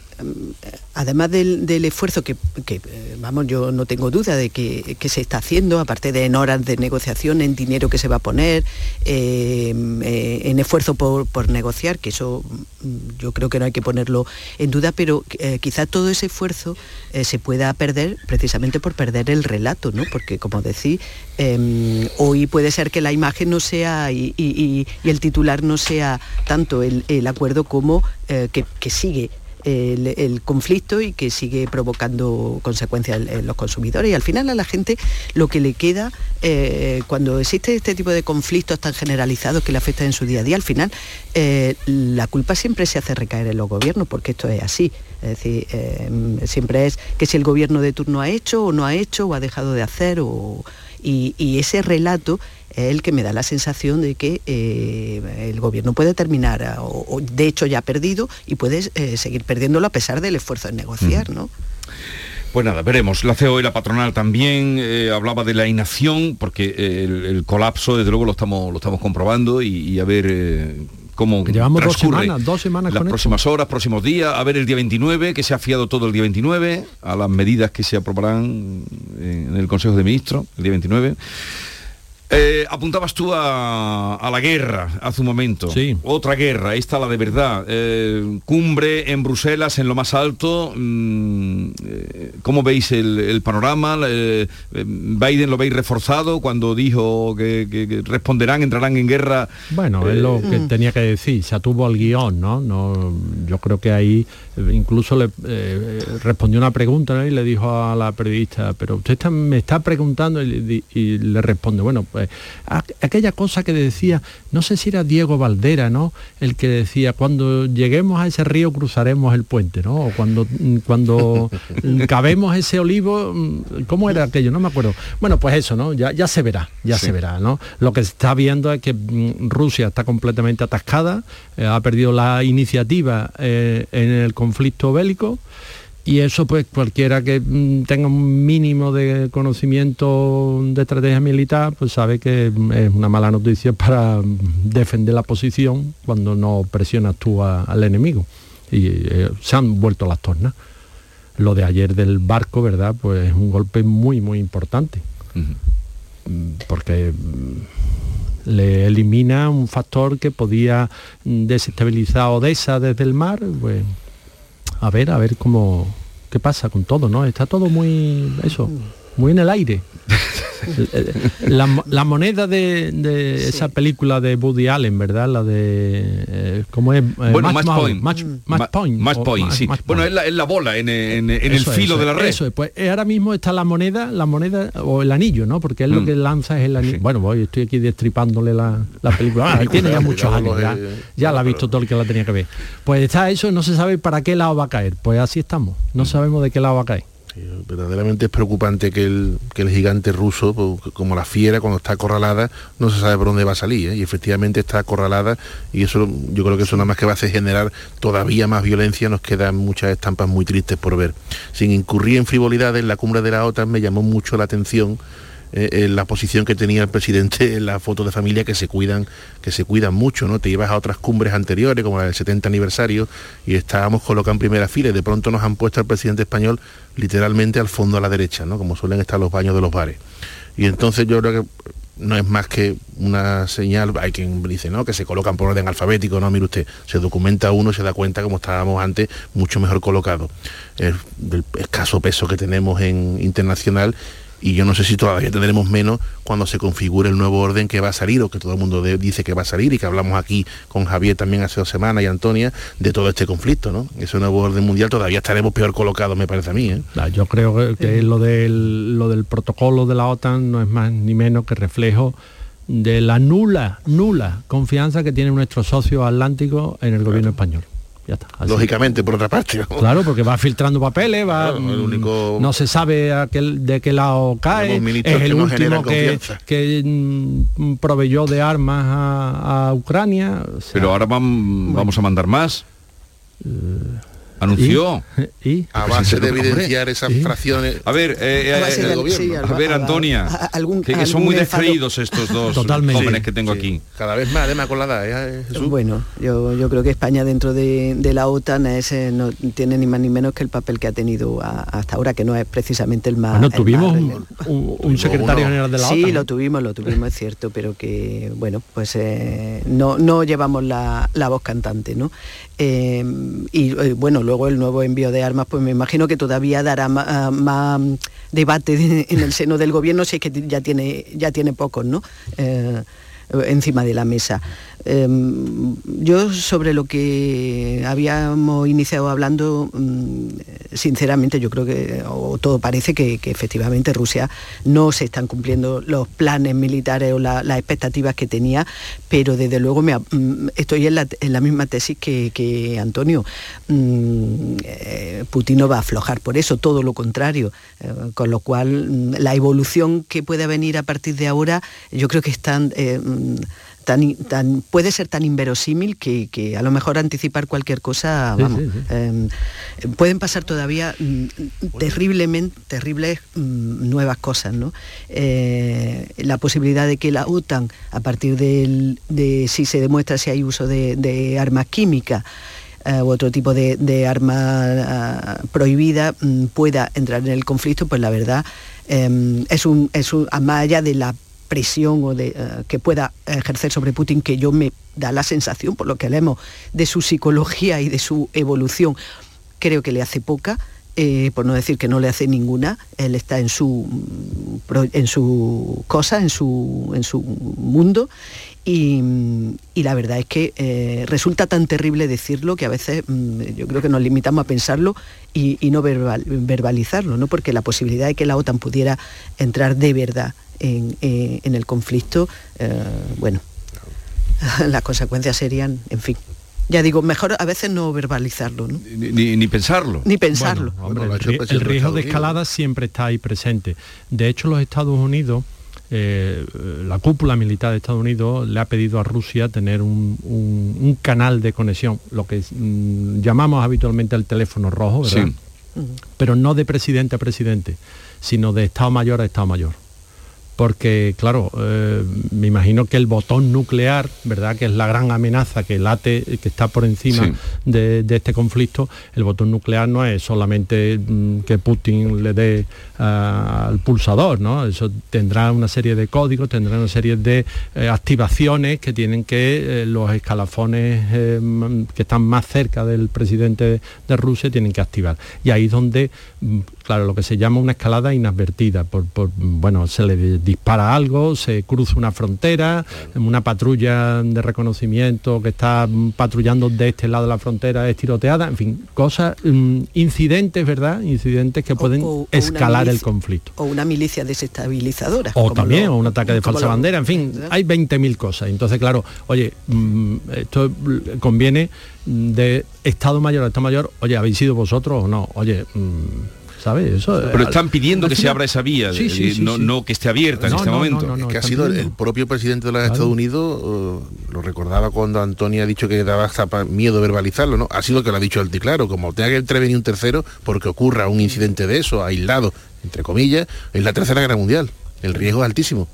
[SPEAKER 40] además del, esfuerzo que, eh, vamos, yo no tengo duda de que, se está haciendo, aparte de en horas de negociación, en dinero que se va a poner, eh, eh, en esfuerzo por, negociar, que eso mm, yo creo que no hay que ponerlo en duda, pero eh, quizá todo ese esfuerzo eh, se pueda perder precisamente por perder el relato, ¿no? Porque como decís, eh, hoy puede ser que la imagen no sea y, el titular no sea tanto el, acuerdo como que sigue el, conflicto y que sigue provocando consecuencias en, los consumidores. Y al final a la gente lo que le queda, eh, cuando existe este tipo de conflictos tan generalizados que le afectan en su día a día, al final eh, la culpa siempre se hace recaer en los gobiernos, porque esto es así. Es decir, eh, siempre es que si el gobierno de turno ha hecho o no ha hecho o ha dejado de hacer o, y ese relato es el que me da la sensación de que eh, el gobierno puede terminar, a- o, o de hecho ya ha perdido, y puede eh, seguir perdiéndolo a pesar del esfuerzo en negociar, ¿no?
[SPEAKER 1] Pues nada, veremos. La CEO y la patronal también eh, hablaba de la inacción, porque eh, el, el colapso, desde luego, lo estamos, lo estamos comprobando y, y a ver eh, cómo
[SPEAKER 41] Que llevamos dos semanas, dos semanas
[SPEAKER 1] las
[SPEAKER 41] con esto.
[SPEAKER 1] próximas horas, próximos días, a ver el día 29, que se ha fiado todo el día 29, a las medidas que se aprobarán en el Consejo de Ministros, el día 29. Eh, apuntabas tú a, a la guerra hace un momento.
[SPEAKER 41] Sí.
[SPEAKER 1] Otra guerra, esta la de verdad. Eh, cumbre en Bruselas, en lo más alto. Mm, ¿Cómo veis el, el panorama? Eh, eh, ¿Biden lo veis reforzado cuando dijo que, que- que responderán, entrarán en guerra?
[SPEAKER 41] Bueno, es lo que tenía que decir, se atuvo al guion, ¿no? no yo creo que ahí eh, incluso le eh, respondió una pregunta ¿no? y le dijo a la periodista, pero usted está- me está preguntando y, le di- y le responde, bueno, pues a- aquella cosa que decía, no sé si era Diego Valdera, ¿no? El que decía, cuando lleguemos a ese río cruzaremos el puente, ¿no? O cuando, cuando cabemos ese olivo, mm, ¿cómo era aquello? No me acuerdo. Bueno, pues eso, ¿no? Ya, ya se verá, ya
[SPEAKER 1] Sí.
[SPEAKER 41] se verá, ¿no? Lo que se está viendo es que mm, Rusia está completamente atascada, eh, ha perdido la iniciativa eh, en el conflicto bélico y eso pues cualquiera que mm, tenga un mínimo de conocimiento de estrategia militar pues sabe que es una mala noticia para defender la posición cuando no presionas tú a- al enemigo y eh, se han vuelto las tornas lo de ayer del barco verdad pues es un golpe muy muy importante. Mm, porque mm, le elimina un factor que podía mm, desestabilizar Odessa desde el mar, pues a ver, a ver cómo qué pasa con todo, ¿no? Está todo muy eso, muy en el aire. la, la moneda de, de esa película de Woody Allen, ¿verdad? La de eh, ¿cómo es? Eh,
[SPEAKER 1] Bueno, match point.
[SPEAKER 41] Match,
[SPEAKER 1] Ma-
[SPEAKER 41] point.
[SPEAKER 1] match
[SPEAKER 41] o
[SPEAKER 1] point, sí.
[SPEAKER 41] match
[SPEAKER 1] Bueno, es la, es la bola en, en- en el
[SPEAKER 41] es,
[SPEAKER 1] filo de la red.
[SPEAKER 41] Eso es, pues ahora mismo está la moneda, la moneda o el anillo, ¿no? Porque es lo
[SPEAKER 1] Mm.
[SPEAKER 41] que lanza es el anillo. Bueno, voy, estoy aquí destripándole la, la película. Ah, tiene ya muchos años, ya, ya la ha visto todo el que la tenía que ver. Pues está eso, no se sabe para qué lado va a caer. Pues así estamos. No sabemos de qué lado va a caer.
[SPEAKER 42] Verdaderamente es preocupante que el, que el gigante ruso, pues, como la fiera, cuando está acorralada, no se sabe por dónde va a salir. ¿eh? Y efectivamente está acorralada y eso yo creo que eso nada más que va a generar todavía más violencia. Nos quedan muchas estampas muy tristes por ver. Sin incurrir en frivolidades, la cumbre de la OTAN me llamó mucho la atención eh, en la posición que tenía el presidente en la foto de familia que se cuidan que se cuidan mucho no te llevas a otras cumbres anteriores como la del 70 aniversario y estábamos colocados en primera fila y de pronto nos han puesto al presidente español literalmente al fondo a la derecha no como suelen estar los baños de los bares y entonces yo creo que no es más que una señal, hay quien dice, ¿no? Que se colocan por orden alfabético, no, mire usted, se documenta uno y se da cuenta como estábamos antes, mucho mejor colocado. El, del escaso peso que tenemos en internacional y yo no sé si todavía tendremos menos cuando se configure el nuevo orden que va a salir o que todo el mundo de- dice que va a salir y que hablamos aquí con Javier también hace dos semanas y Antonia de todo este conflicto, ¿no? Ese nuevo orden mundial todavía estaremos peor colocados, me parece a mí, ¿eh?
[SPEAKER 41] Ah, Yo creo que, que lo, del, lo del protocolo de la OTAN no es más ni menos que reflejo de la nula, nula confianza que tiene nuestro socio atlántico en el gobierno español. Ya está. así.
[SPEAKER 42] Lógicamente, por otra parte. ¿no?
[SPEAKER 41] Claro, porque va filtrando papeles, va,
[SPEAKER 42] Claro, el único-
[SPEAKER 41] no se sabe a qué- de qué lado cae, es el último que, que, mm, proveyó de armas a, a Ucrania. o sea,
[SPEAKER 1] Pero ahora vam- vamos a mandar más. Anunció.
[SPEAKER 41] ¿Y?
[SPEAKER 42] A base de evidenciar esas fracciones.
[SPEAKER 1] A ver, eh,
[SPEAKER 42] A base
[SPEAKER 1] eh,
[SPEAKER 42] del
[SPEAKER 1] eh, a ver, Antonia,
[SPEAKER 42] a- a- algún-
[SPEAKER 1] que, que son muy descreídos estos dos
[SPEAKER 41] Totalmente.
[SPEAKER 1] jóvenes que tengo aquí.
[SPEAKER 42] Cada vez más, además con la edad, ¿eh, Jesús?
[SPEAKER 40] Bueno, yo, yo creo que España dentro de, de la OTAN es, eh, no tiene ni más ni menos que el papel que ha tenido a- hasta ahora, que no es precisamente el más...
[SPEAKER 41] Bueno,
[SPEAKER 40] el
[SPEAKER 41] tuvimos
[SPEAKER 40] más
[SPEAKER 41] un, un- un secretario general de la
[SPEAKER 40] sí,
[SPEAKER 41] OTAN.
[SPEAKER 40] lo tuvimos, lo tuvimos, es cierto, pero que, bueno, pues eh, no, no llevamos la, la voz cantante, ¿no? Eh, y eh, bueno, luego el nuevo envío de armas, pues me imagino que todavía dará ma- más, debate de- en el seno del gobierno, si es que ya tiene, ya tiene pocos, ¿no? Eh, encima de la mesa. Eh, yo sobre lo que habíamos iniciado hablando, mm, sinceramente yo creo que, o todo parece que, efectivamente Rusia no se están cumpliendo los planes militares o la- las expectativas que tenía, pero desde luego me, mm, estoy en la, misma tesis que, Antonio. Mm, eh, Putin no va a aflojar por eso, todo lo contrario, Eh, con lo cual la evolución que pueda venir a partir de ahora yo creo que están... Tan, in- tan- puede ser tan inverosímil que, que a lo mejor anticipar cualquier cosa, vamos,
[SPEAKER 41] sí, sí.
[SPEAKER 40] eh, pueden pasar todavía mm, terriblemente, terribles mm, nuevas cosas, ¿no? Eh, la posibilidad de que la OTAN, a partir del- de si se demuestra si hay uso de, de armas químicas, eh, u otro tipo de, de arma ah, prohibida mm, pueda entrar en el conflicto, pues la verdad eh, es un, es un, más allá de la presión o de, eh, que pueda ejercer sobre Putin, que yo me da la sensación, por lo que leemos, de su psicología y de su evolución, creo que le hace poca, eh, por no decir que no le hace ninguna, él está en su, en su cosa, en su, en su mundo, y, la verdad es que eh, resulta tan terrible decirlo que a veces mm, yo creo que nos limitamos a pensarlo y, no verbal- verbalizarlo, ¿no? porque la posibilidad de que la OTAN pudiera entrar de verdad en, eh, en el conflicto, eh, bueno, las consecuencias serían, en fin. Ya digo, mejor a veces no verbalizarlo, ¿no?
[SPEAKER 1] Ni, ni- ni pensarlo.
[SPEAKER 40] Ni pensarlo.
[SPEAKER 41] Bueno, hombre,
[SPEAKER 42] Bueno, lo ha
[SPEAKER 41] el, riesgo de escalada siempre está ahí presente. De hecho, los Estados Unidos, eh, la cúpula militar de Estados Unidos le ha pedido a Rusia tener un, un- un canal de conexión, lo que mm, llamamos habitualmente el teléfono rojo, ¿verdad?
[SPEAKER 1] Sí.
[SPEAKER 41] Pero no de presidente a presidente, sino de Estado Mayor a Estado Mayor. Porque claro, eh, me imagino que el botón nuclear, ¿verdad? Que es la gran amenaza que late, que está por encima
[SPEAKER 1] Sí.
[SPEAKER 41] de, de este conflicto, el botón nuclear no es solamente mm, que Putin le dé ah, al pulsador, ¿no? Eso tendrá una serie de códigos, tendrá una serie de eh, activaciones que tienen que eh, los escalafones que están más cerca del presidente de Rusia tienen que activar. Y ahí es donde, mm, claro, lo que se llama una escalada inadvertida, por, por, mm, bueno, se le dispara algo, se cruza una frontera, una patrulla de reconocimiento que está patrullando de este lado de la frontera es tiroteada, en fin, cosas, mm, incidentes, ¿verdad? Incidentes que pueden
[SPEAKER 40] o- o una
[SPEAKER 41] escalar el conflicto.
[SPEAKER 40] O una milicia desestabilizadora.
[SPEAKER 41] O también,
[SPEAKER 40] lo-
[SPEAKER 41] o un ataque de falsa
[SPEAKER 40] lo-
[SPEAKER 41] bandera, en fin, hay 20.000 cosas. Entonces, claro, oye, mm, esto conviene de Estado Mayor a Estado Mayor, oye, ¿habéis sido vosotros o no? Oye, mm, ¿sabes? Eso,
[SPEAKER 1] Pero
[SPEAKER 41] eh,
[SPEAKER 1] están pidiendo
[SPEAKER 41] al
[SPEAKER 1] que se abra esa vía,
[SPEAKER 41] Sí, sí,
[SPEAKER 1] eh,
[SPEAKER 41] sí,
[SPEAKER 1] no,
[SPEAKER 41] sí.
[SPEAKER 1] no que esté abierta en
[SPEAKER 41] No,
[SPEAKER 1] este
[SPEAKER 41] no, no,
[SPEAKER 1] momento.
[SPEAKER 41] no, no,
[SPEAKER 42] que ha sido el,
[SPEAKER 41] pidiendo.
[SPEAKER 42] el propio presidente de los
[SPEAKER 41] Claro.
[SPEAKER 42] Estados Unidos, eh, lo recordaba cuando Antonio ha dicho que daba hasta miedo verbalizarlo, ¿no? Ha sido que lo ha dicho alto claro, como tenga que intervenir un tercero porque ocurra un incidente de eso, aislado, entre comillas, es la tercera guerra mundial. El riesgo es altísimo.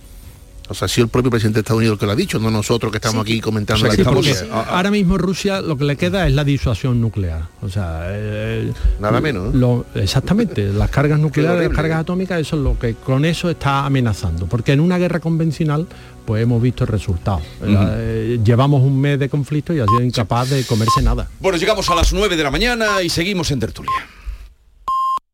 [SPEAKER 42] O sea, ha sido el propio presidente de Estados Unidos el que lo ha dicho, no nosotros que estamos aquí comentando
[SPEAKER 1] O sea,
[SPEAKER 42] la historia.
[SPEAKER 41] ahora mismo Rusia lo que le queda es la disuasión nuclear. O sea, eh,
[SPEAKER 42] Nada menos, ¿no?
[SPEAKER 41] lo- exactamente, las cargas nucleares, las cargas atómicas, eso es lo que con eso está amenazando. Porque en una guerra convencional, pues hemos visto el resultado. Eh, llevamos un mes de conflicto y ha sido incapaz de comerse nada.
[SPEAKER 1] Bueno, llegamos a las 9 de la mañana y seguimos en tertulia.